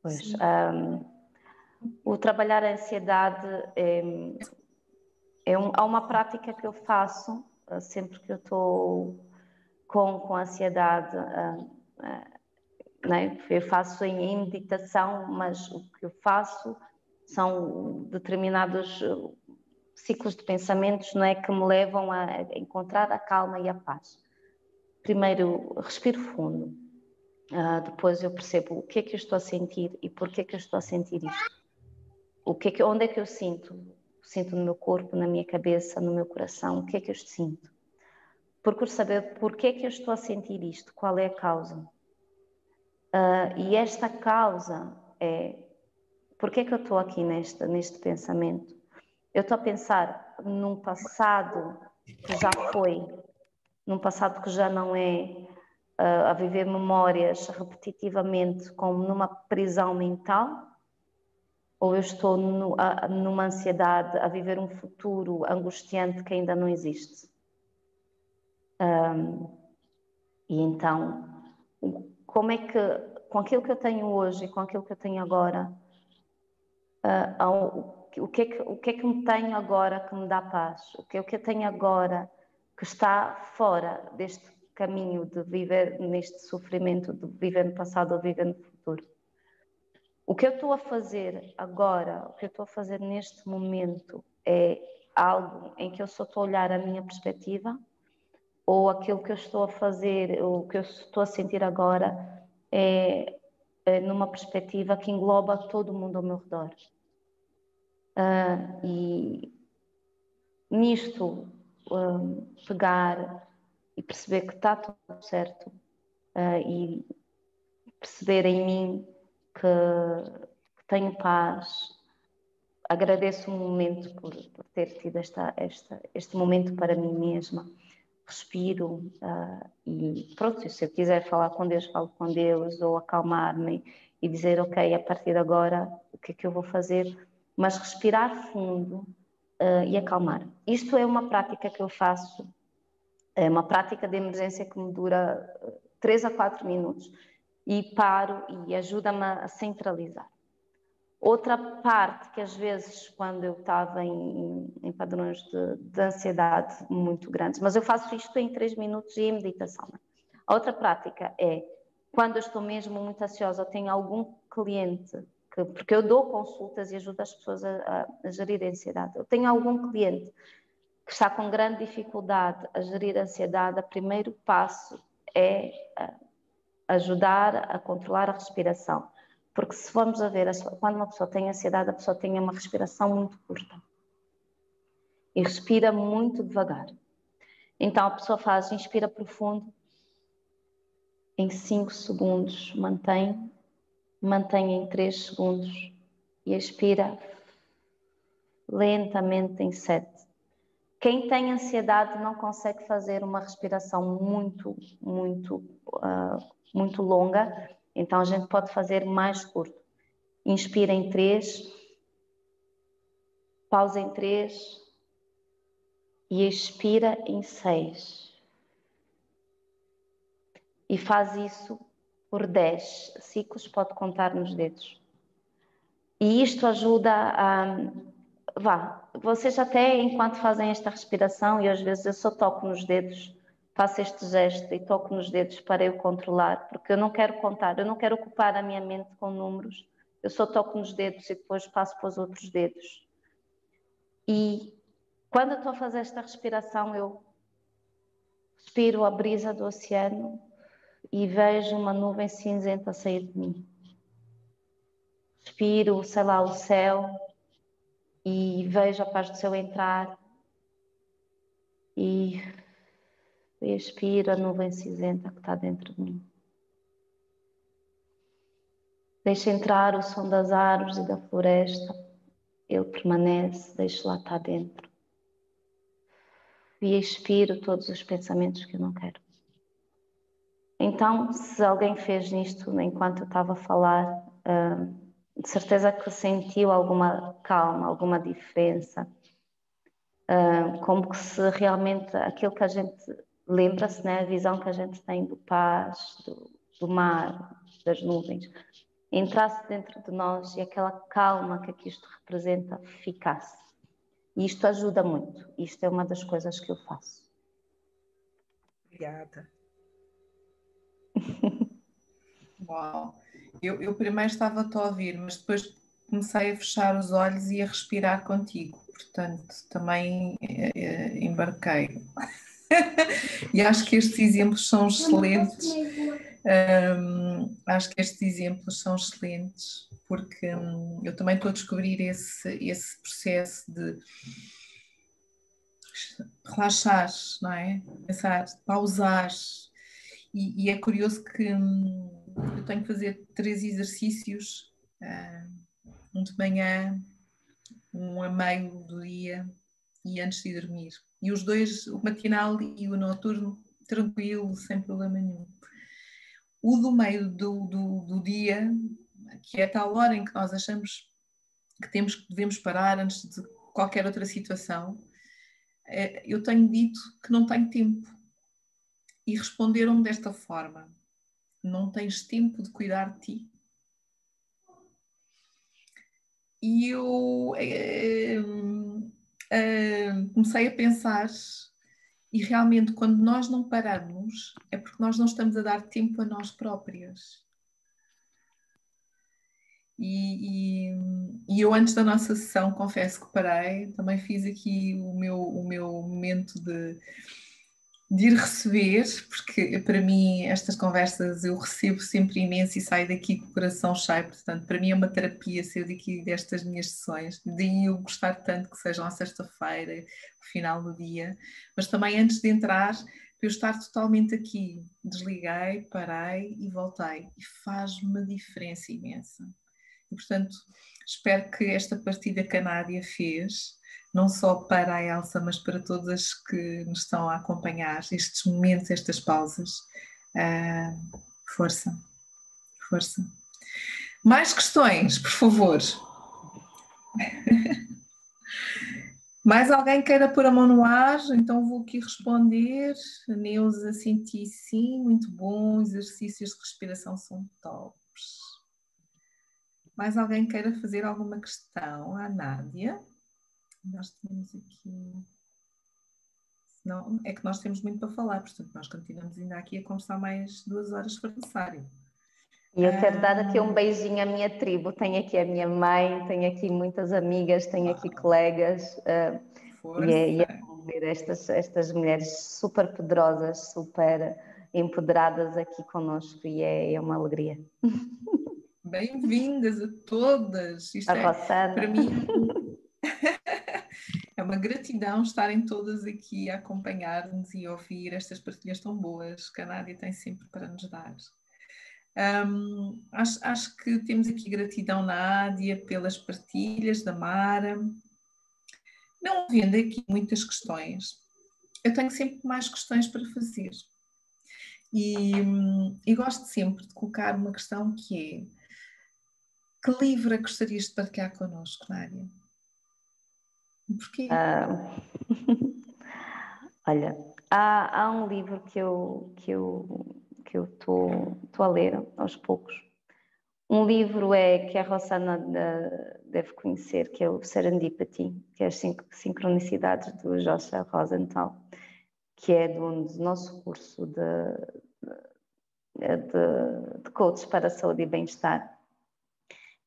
Pois, um, o trabalhar a ansiedade é, é, um, uma prática que eu faço uh, sempre que eu estou com, com ansiedade. Uh, uh, né? Eu faço em, em meditação, mas o que eu faço são determinados uh, ciclos de pensamentos não é, que me levam a encontrar a calma e a paz. Primeiro, respiro fundo. Uh, depois eu percebo o que é que eu estou a sentir e por que é que eu estou a sentir isto. O que é que, onde é que eu sinto? Sinto no meu corpo, na minha cabeça, no meu coração. O que é que eu sinto? Procuro saber por que é que eu estou a sentir isto, qual é a causa. Uh, e esta causa é por que, que eu estou aqui neste, neste pensamento? Eu estou a pensar num passado que já foi, num passado que já não é, uh, a viver memórias repetitivamente como numa prisão mental? Ou eu estou no, a, numa ansiedade a viver um futuro angustiante que ainda não existe? Um, e então, como é que, com aquilo que eu tenho hoje com aquilo que eu tenho agora, uh, ao, o, que é que, o que é que me tenho agora que me dá paz? O que é que eu tenho agora que está fora deste caminho de viver neste sofrimento, de viver no passado ou viver no futuro? O que eu estou a fazer agora, o que eu estou a fazer neste momento é algo em que eu só estou a olhar a minha perspectiva ou aquilo que eu estou a fazer, o que eu estou a sentir agora é numa perspectiva que engloba todo mundo ao meu redor. Uh, e nisto, uh, pegar e perceber que está tudo certo uh, e perceber em mim que, que, tenho paz. Agradeço o momento por, por ter tido esta, esta, este momento para mim mesma respiro uh, e pronto, se eu quiser falar com Deus, falo com Deus ou acalmar-me e dizer, ok, a partir de agora, o que é que eu vou fazer? Mas respirar fundo uh, e acalmar. Isto é uma prática que eu faço, é uma prática de emergência que me dura 3 a 4 minutos e paro e ajuda-me a centralizar. Outra parte que às vezes, quando eu estava em, em padrões de, de, ansiedade muito grandes, mas eu faço isto em três minutos e em meditação. Né? A outra prática é quando eu estou mesmo muito ansiosa, tenho algum cliente, que, porque eu dou consultas e ajudo as pessoas a, a, a gerir a ansiedade. Eu tenho algum cliente que está com grande dificuldade a gerir a ansiedade, o primeiro passo é ajudar a controlar a respiração porque se formos a ver, quando uma pessoa tem ansiedade, a pessoa tem uma respiração muito curta. e respira muito devagar. Então a pessoa faz, inspira profundo, em 5 segundos, mantém, mantém em 3 segundos e expira lentamente em 7. Quem tem ansiedade não consegue fazer uma respiração muito, muito, uh, muito longa, então a gente pode fazer mais curto. Inspira em 3, pausa em 3 e expira em 6 e faz isso por 10 ciclos, pode contar nos dedos. E isto ajuda a. Vá, vocês até enquanto fazem esta respiração, e às vezes eu só toco nos dedos, faço este gesto e toco nos dedos para eu controlar, porque eu não quero contar, eu não quero ocupar a minha mente com números, eu só toco nos dedos e depois passo para os outros dedos. E quando eu estou a fazer esta respiração, eu respiro a brisa do oceano e vejo uma nuvem cinzenta sair de mim. Respiro, sei lá, o céu e vejo a paz do céu entrar e expiro a nuvem cinzenta que está dentro de mim. Deixa entrar o som das árvores e da floresta. Ele permanece, deixo lá estar dentro. E expiro todos os pensamentos que eu não quero. Então, se alguém fez isto enquanto eu estava a falar, uh, de certeza que sentiu alguma calma, alguma diferença, uh, como que se realmente aquilo que a gente lembra-se, né, a visão que a gente tem do paz, do, do mar, das nuvens, entrasse dentro de nós e aquela calma que aqui isto representa ficasse. E isto ajuda muito. Isto é uma das coisas que eu faço. Obrigada. Uau! Eu, eu primeiro estava a ouvir, mas depois comecei a fechar os olhos e a respirar contigo, portanto também eh, embarquei. e acho que estes exemplos são excelentes. Um, acho que estes exemplos são excelentes porque um, eu também estou a descobrir esse, esse processo de relaxar, não é? Pensar, pausar, e, e é curioso que hum, eu tenho que fazer três exercícios, uh, um de manhã, um a meio do dia e antes de dormir. E os dois, o matinal e o noturno, tranquilo, sem problema nenhum. O do meio do, do, do dia, que é a tal hora em que nós achamos que temos que devemos parar antes de qualquer outra situação, é, eu tenho dito que não tenho tempo e responderam desta forma: Não tens tempo de cuidar de ti? E eu é, comecei a pensar, e realmente, quando nós não paramos, é porque nós não estamos a dar tempo a nós próprias. E, e, e, eu antes da nossa sessão confesso que parei, também fiz aqui o meu, o meu momento de de ir receber, porque para mim estas conversas eu recebo sempre imenso e saio daqui com o coração cheio, portanto para mim é uma terapia ser daqui destas minhas sessões, daí eu gostar tanto que sejam à sexta-feira, o final do dia, mas também antes de entrar, eu estar totalmente aqui, desliguei, parei e voltei, e faz uma diferença imensa. E portanto espero que esta partida que a Nádia fez não só para a Elsa, mas para todas que nos estão a acompanhar, estes momentos, estas pausas. Uh, força, força. Mais questões, por favor. Mais alguém queira pôr a mão no ar? Então vou aqui responder. Neuza senti sim, muito bom. Exercícios de respiração são tops. Mais alguém queira fazer alguma questão? A Nádia nós temos aqui. Não, é que nós temos muito para falar, portanto, nós continuamos ainda aqui a conversar mais duas horas se for necessário. E eu quero ah, dar aqui um beijinho à minha tribo. Tenho aqui a minha mãe, tenho aqui muitas amigas, tenho aqui colegas. Uh, e, é, e é ver estas, estas mulheres super poderosas, super empoderadas aqui conosco e é, é uma alegria. Bem-vindas a todas. Isto a é, Rossana. para mim, uma gratidão estarem todas aqui a acompanhar-nos e ouvir estas partilhas tão boas que a Nádia tem sempre para nos dar. Um, acho, acho, que temos aqui gratidão na Nádia pelas partilhas, da Mara. Não havendo aqui muitas questões, eu tenho sempre mais questões para fazer. E, e gosto sempre de colocar uma questão que é: que livro é gostarias de partilhar connosco, Nádia? Porquê? Uh, olha, há, há um livro que eu que eu que eu estou a ler aos poucos. Um livro é que a Rossana deve conhecer, que é o Serendipity, que é as sincronicidades do Joshua Rosenthal, que é do, do nosso curso de, de, de coaches para a saúde e bem-estar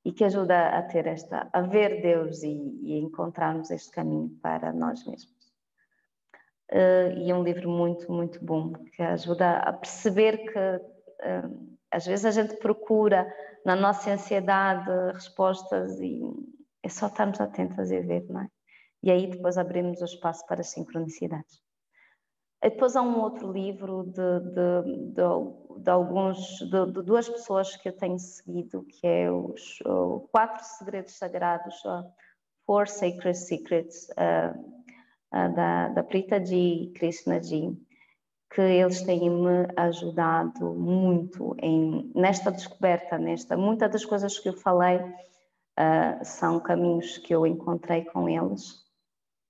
e que ajuda a ter esta, a ver Deus e, e encontrarmos este caminho para nós mesmos uh, e é um livro muito, muito bom, que ajuda a perceber que uh, às vezes a gente procura na nossa ansiedade respostas e é só estarmos atentas e ver, não é? E aí depois abrimos o espaço para as sincronicidades. E depois há um outro livro de, de, de, de alguns, de, duas pessoas que eu tenho seguido, que é os, Quatro Segredos Sagrados, uh, Four Sacred Secrets, uh, da, da Prita Ji, Krishna Ji, que eles têm me ajudado muito em, nesta descoberta, nesta, muitas das coisas que eu falei uh, são caminhos que eu encontrei com eles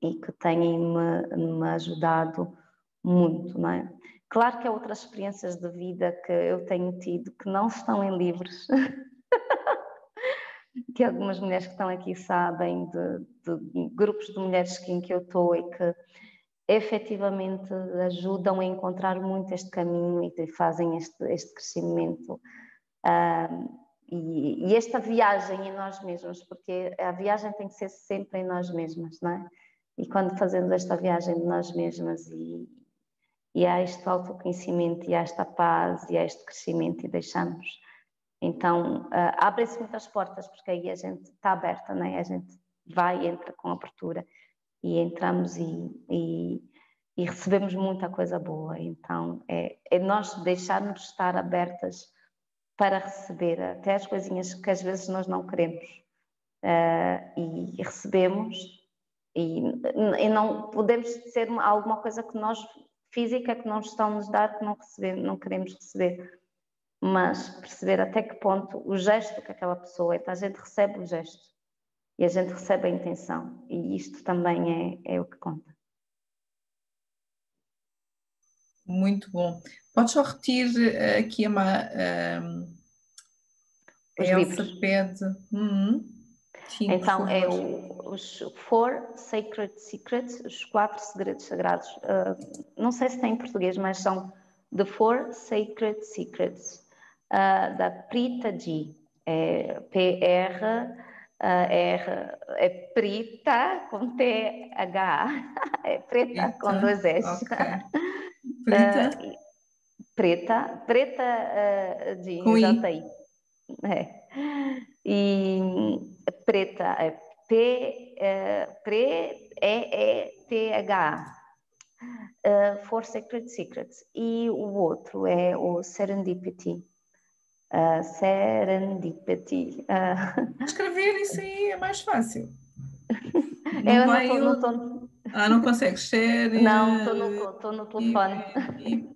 e que têm me, me ajudado muito, não é? Claro que há outras experiências de vida que eu tenho tido que não estão em livros, que algumas mulheres que estão aqui sabem, de, de grupos de mulheres em que eu estou e que efetivamente ajudam a encontrar muito este caminho e fazem este, este crescimento. e, e, esta viagem em nós mesmos, porque a viagem tem que ser sempre em nós mesmas, não é? E quando fazemos esta viagem de nós mesmas e, e há este autoconhecimento, e há esta paz, e há este crescimento, e deixamos então, uh, abrem-se muitas portas, porque aí a gente está aberta, né? a gente vai e entra com abertura e entramos e, e, e, recebemos muita coisa boa. Então, é, é nós deixarmos de estar abertas para receber até as coisinhas que às vezes nós não queremos uh, e recebemos e, e, não podemos ser alguma coisa que nós física que não estão nos dar que não recebemos, não queremos receber mas perceber até que ponto o gesto que aquela pessoa, então a gente recebe o gesto e a gente recebe a intenção, e isto também é, é o que conta. Muito bom. Podes só repetir uh, aqui uma. Um, os a Elsa pede. Uhum. Sim, então, é o, os Four Sacred Secrets, os quatro segredos sagrados. Uh, não sei se tem em português, mas são The Four Sacred Secrets uh, da Prita G, é PR, uh, R, é Prita com T-H, é preta com dois S. Okay. Preta? Preta, preta uh, de com I. É. E preta é P, uh, pre, E, E, T, H. Uh, For Sacred Secrets. E o outro é o Serendipity uh, serendipity. Uh... Escrever isso aí é mais fácil. Não eu não estou. No... Ah, não consegues ser. Não, estou no, no telefone. E,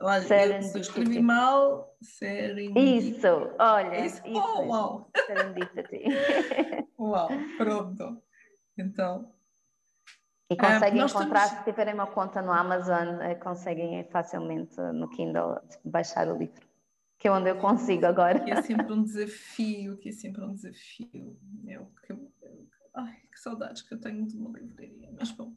olha, eu escrevi mal, serendipity. Isso, olha. Isso, isso, oh, uau! Serendipity. uau, pronto. Então, e conseguem encontrar, se tiverem uma conta no Amazon, eh, conseguem facilmente no Kindle baixar o livro, que é onde eu consigo agora. Que é sempre um desafio, que é sempre um desafio. É o que ai, que saudades que eu tenho de uma livraria, mas bom,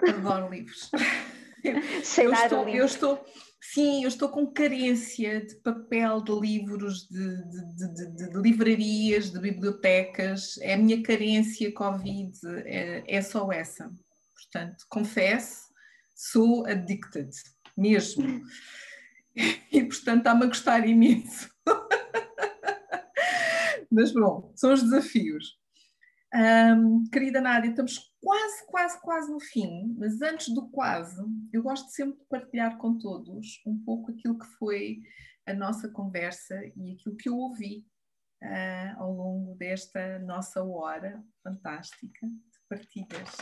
adoro livros. Eu, estou, eu estou, sim, eu estou com carência de papel, de livros, de, de, de, de livrarias, de bibliotecas. É a minha carência Covid, é, é só essa. Portanto, confesso, sou addicted, mesmo. E, portanto, está-me a gostar imenso. Mas, bom, são os desafios. Um, querida Nádia, estamos quase, quase, quase no fim, mas antes do quase, eu gosto sempre de partilhar com todos um pouco aquilo que foi a nossa conversa e aquilo que eu ouvi uh, ao longo desta nossa hora fantástica de partilhas.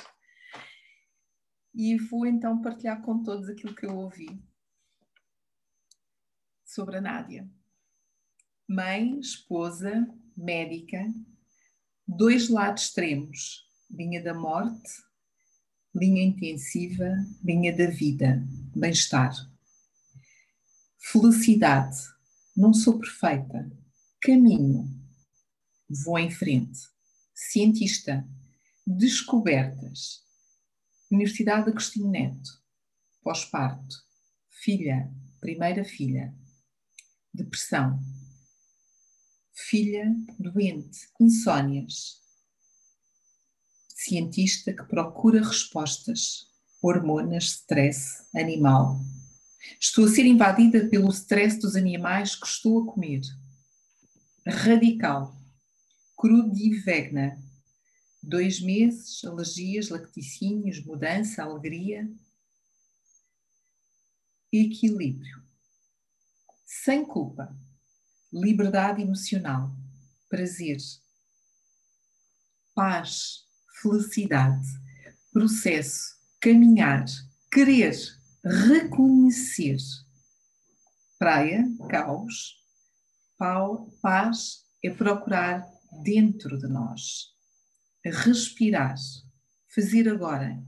E vou então partilhar com todos aquilo que eu ouvi sobre a Nádia. Mãe, esposa, médica, dois lados extremos, linha da morte, linha intensiva, linha da vida, bem-estar. Felicidade, não sou perfeita, caminho, vou em frente. Cientista, descobertas, Universidade Agostinho Neto, pós-parto, filha, primeira filha, depressão, filha doente, insónias, cientista que procura respostas, hormonas, stress, animal. Estou a ser invadida pelo stress dos animais que estou a comer. Radical, crudivegna, dois meses, alergias, lacticínios, mudança, alegria, equilíbrio, sem culpa, liberdade emocional, prazer, paz, felicidade, processo, caminhar, querer, reconhecer. Praia, caos, paz é procurar dentro de nós. Respirar, fazer agora.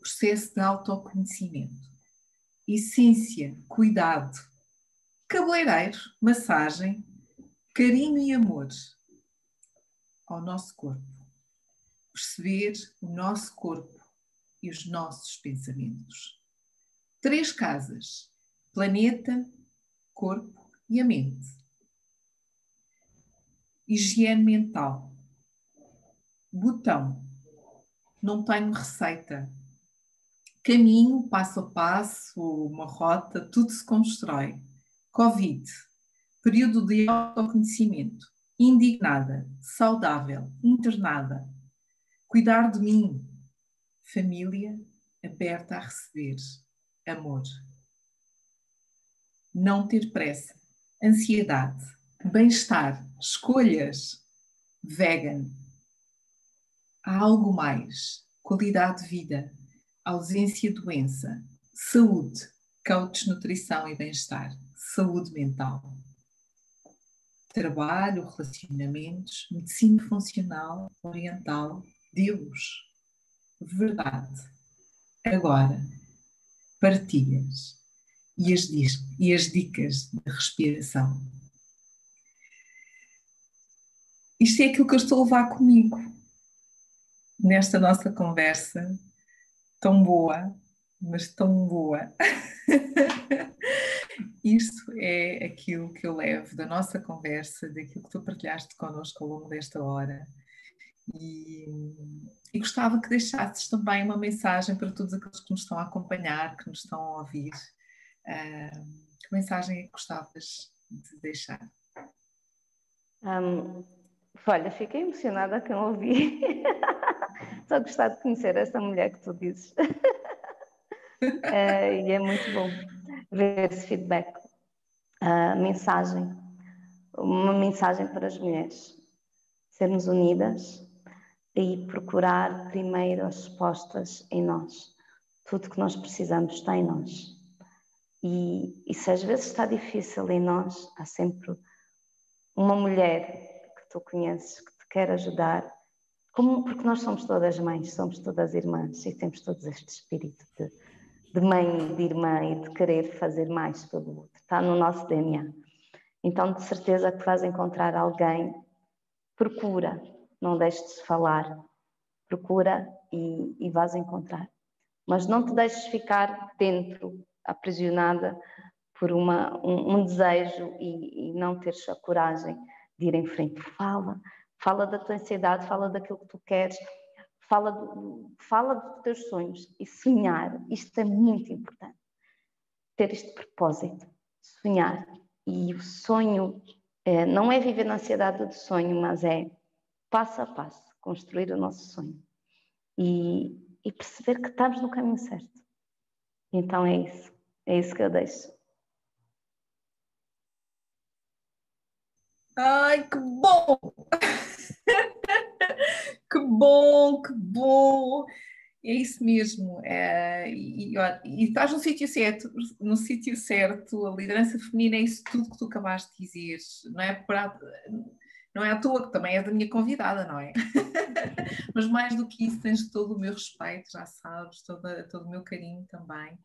Processo de autoconhecimento. Essência, cuidado, cabeleireiro, massagem, carinho e amor ao nosso corpo. Perceber o nosso corpo e os nossos pensamentos. Três casas: planeta, corpo e a mente. Higiene mental. Botão. Não tenho receita. Caminho, passo a passo, uma rota, tudo se constrói Covid, período de autoconhecimento, indignada, saudável, internada, cuidar de mim, família aberta a receber, amor. Não ter pressa, ansiedade, bem-estar, escolhas, vegan. Há algo mais, qualidade de vida, ausência de doença, saúde, coach, nutrição e bem-estar saúde mental. Trabalho, relacionamentos, medicina funcional, oriental, Deus, verdade. Agora, partilhas e as, e as dicas de respiração. Isto é aquilo que eu estou a levar comigo nesta nossa conversa tão boa, mas tão boa. Isto é aquilo que eu levo da nossa conversa, daquilo que tu partilhaste connosco ao longo desta hora. E, e, gostava que deixasses também uma mensagem para todos aqueles que nos estão a acompanhar, que nos estão a ouvir. Uh, que mensagem é que gostavas de deixar? Um, olha, fiquei emocionada com ouvir. Só gostar de conhecer essa mulher que tu dizes. uh, e é muito bom ver esse feedback. A mensagem, uma mensagem para as mulheres. Sermos unidas e procurar primeiro as respostas em nós. Tudo que nós precisamos está em nós. E, e se às vezes está difícil em nós, há sempre uma mulher que tu conheces que te quer ajudar, como, porque nós somos todas mães, somos todas irmãs e temos todos este espírito de de mãe, de irmã e de querer fazer mais pelo outro. Está no nosso DNA. Então, de certeza que vais encontrar alguém, procura, não deixes de falar, procura e, e vais encontrar. Mas não te deixes ficar dentro, aprisionada por uma, um, um desejo e, e não teres a coragem de ir em frente. Fala, fala da tua ansiedade, fala daquilo que tu queres, fala, do, fala dos teus sonhos e sonhar. Isto é muito importante. Ter este propósito, sonhar. E o sonho é, não é viver na ansiedade do sonho, mas é passo a passo, construir o nosso sonho e, e perceber que estamos no caminho certo. Então é isso, é isso que eu deixo. Ai, que bom! Que bom, que bom! É isso mesmo. É, e, e, estás no sítio certo, no sítio certo, a liderança feminina é isso tudo que tu acabaste de dizer. Não é, para, não é à toa que também é da minha convidada, não é? Mas mais do que isso, tens todo o meu respeito, já sabes, todo, todo o meu carinho também.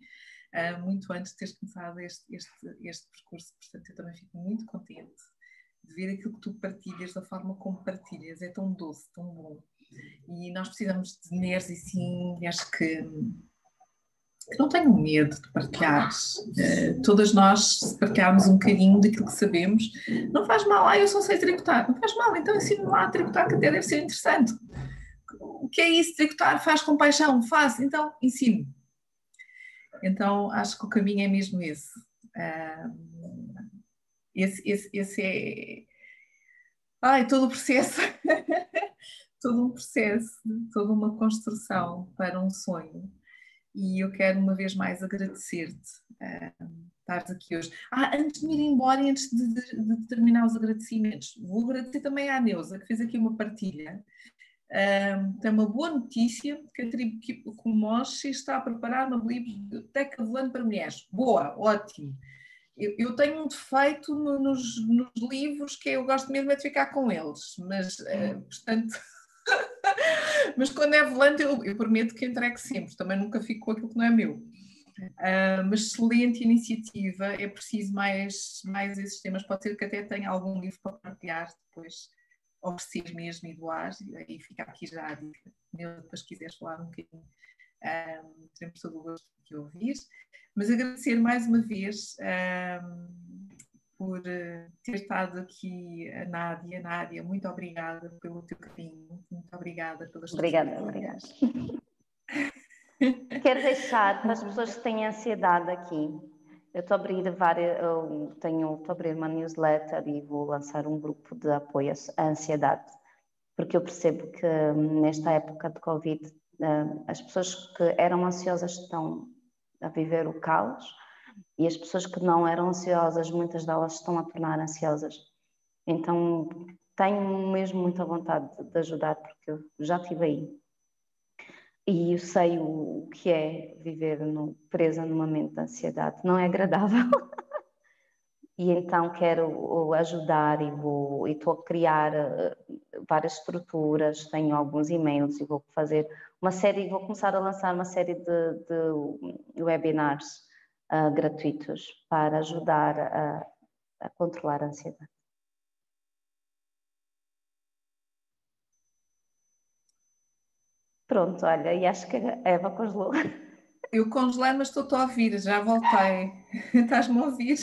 Uh, muito antes de teres começado este, este, este percurso, portanto, eu também fico muito contente de ver aquilo que tu partilhas, da forma como partilhas, é tão doce, tão bom. E nós precisamos de mulheres assim, acho que, que não tenham medo de partilhar. Uh, todas nós, se partilharmos um bocadinho daquilo que sabemos, não faz mal, ah, eu só sei tricotar, não faz mal, então ensino lá a tricotar, que até deve ser interessante. O que é isso? Tricotar faz com paixão, faz, então ensino. Então acho que o caminho é mesmo esse. Uh, esse, esse, esse é. Ai, todo o processo. todo um processo, toda uma construção para um sonho. E eu quero uma vez mais agradecer-te uh, estares aqui hoje. Ah, antes de me ir embora e antes de, de, de, terminar os agradecimentos, vou agradecer também à Neuza, que fez aqui uma partilha. Uh, tem uma boa notícia que a tribo Kumoshi está a preparar uma biblioteca volante para mulheres. Boa, ótimo. Eu, eu tenho um defeito no, nos, nos, livros que eu gosto mesmo é de ficar com eles, mas, uh, portanto Mas quando é volante, eu, eu, prometo que entrego sempre, também nunca fico com aquilo que não é meu. Uh, mas excelente iniciativa, é preciso mais, mais esses temas. Pode ser que até tenha algum livro para partilhar depois, oferecer mesmo e doar, e aí fica aqui já a dica. Depois, quiseres falar um bocadinho, uh, teremos todo o gosto de ouvir. Mas agradecer mais uma vez. Uh, por eh, ter estado aqui a Nádia. Nádia, muito obrigada pelo teu carinho, muito obrigada pelas Obrigada, obrigada. Quero deixar para as pessoas que têm ansiedade aqui. Eu estou a abrir várias, eu tenho, estou a abrir uma newsletter e vou lançar um grupo de apoio à ansiedade, porque eu percebo que hum, nesta época de Covid hum, as pessoas que eram ansiosas estão a viver o caos e as pessoas que não eram ansiosas, muitas delas estão a tornar ansiosas. Então tenho mesmo muita vontade de ajudar, porque eu já estive aí. E eu sei o que é viver no, presa num momento de ansiedade. Não é agradável. e então quero ajudar e e estou a criar eh, várias estruturas, tenho alguns e-mails e vou fazer uma série, vou começar a lançar uma série de, de webinars uh, gratuitos para ajudar a, a controlar a ansiedade. Pronto, olha, e acho que a Eva congelou. Eu congelei, mas estou a ouvir, já voltei. Estás-me a ouvir?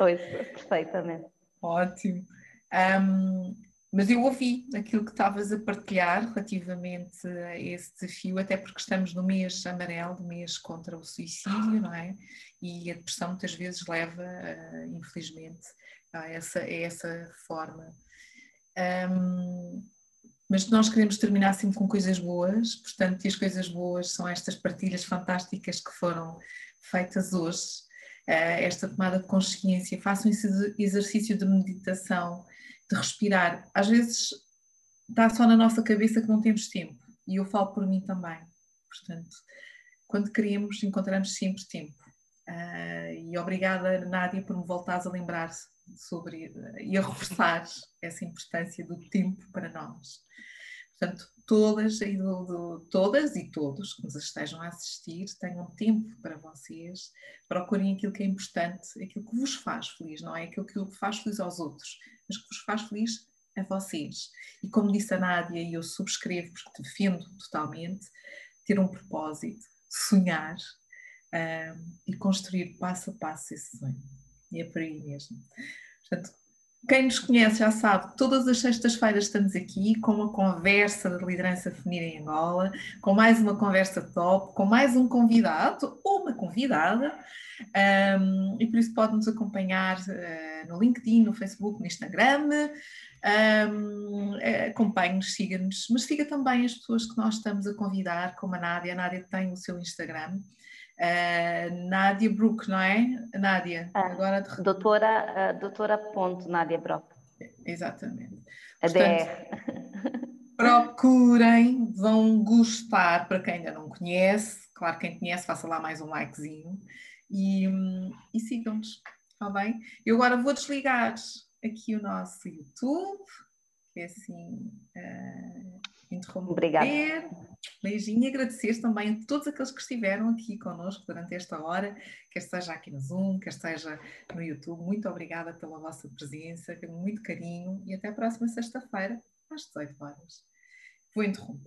Ouço, perfeitamente. Ótimo. Um, mas eu ouvi aquilo que estavas a partilhar relativamente a esse desafio, até porque estamos no mês amarelo, no mês contra o suicídio, não é? E a depressão muitas vezes leva, uh, infelizmente, a essa, a essa forma. Um, mas nós queremos terminar sempre com coisas boas, portanto, e as coisas boas são estas partilhas fantásticas que foram feitas hoje, uh, esta tomada de consciência. Façam esse exercício de meditação de respirar. Às vezes está só na nossa cabeça que não temos tempo, e eu falo por mim também. Portanto, quando queremos, encontramos sempre tempo. Uh, e obrigada, Nádia, por me voltares a lembrar sobre e a reforçar essa importância do tempo para nós. Portanto, todas e, do, todas e todos que nos estejam a assistir tenham tempo para vocês, procurem aquilo que é importante, aquilo que vos faz feliz, não é aquilo que faz feliz aos outros, mas que vos faz feliz a vocês. E como disse a Nádia, e eu subscrevo porque defendo totalmente, ter um propósito, sonhar um, e construir passo a passo esse sonho. E é por aí mesmo. Portanto, Quem nos conhece já sabe todas as sextas-feiras estamos aqui com uma conversa de liderança feminina em Angola, com mais uma conversa top, com mais um convidado ou uma convidada. Um, e por isso pode nos acompanhar uh, no LinkedIn, no Facebook, no Instagram. Um, eh, Acompanhe-nos, siga-nos, mas siga também as pessoas que nós estamos a convidar, como a Nádia. A Nádia tem o seu Instagram. Uh, Nádia Brook, não é? Nádia, ah, agora de... doutora, uh, doutora ponto Nádia Brook. Exatamente. A DR. procurem, vão gostar para quem ainda não conhece. Claro, quem conhece, faça lá mais um likezinho e, e sigam-nos, está bem? Eu agora vou desligar aqui o nosso YouTube, que é assim. Uh, interromper. Obrigada. Beijinho e agradecer também a todos aqueles que estiveram aqui connosco durante esta hora, quer esteja aqui no Zoom, quer esteja no YouTube. Muito obrigada pela vossa presença, com muito carinho e até a próxima sexta-feira, às 18 horas. Vou interromper.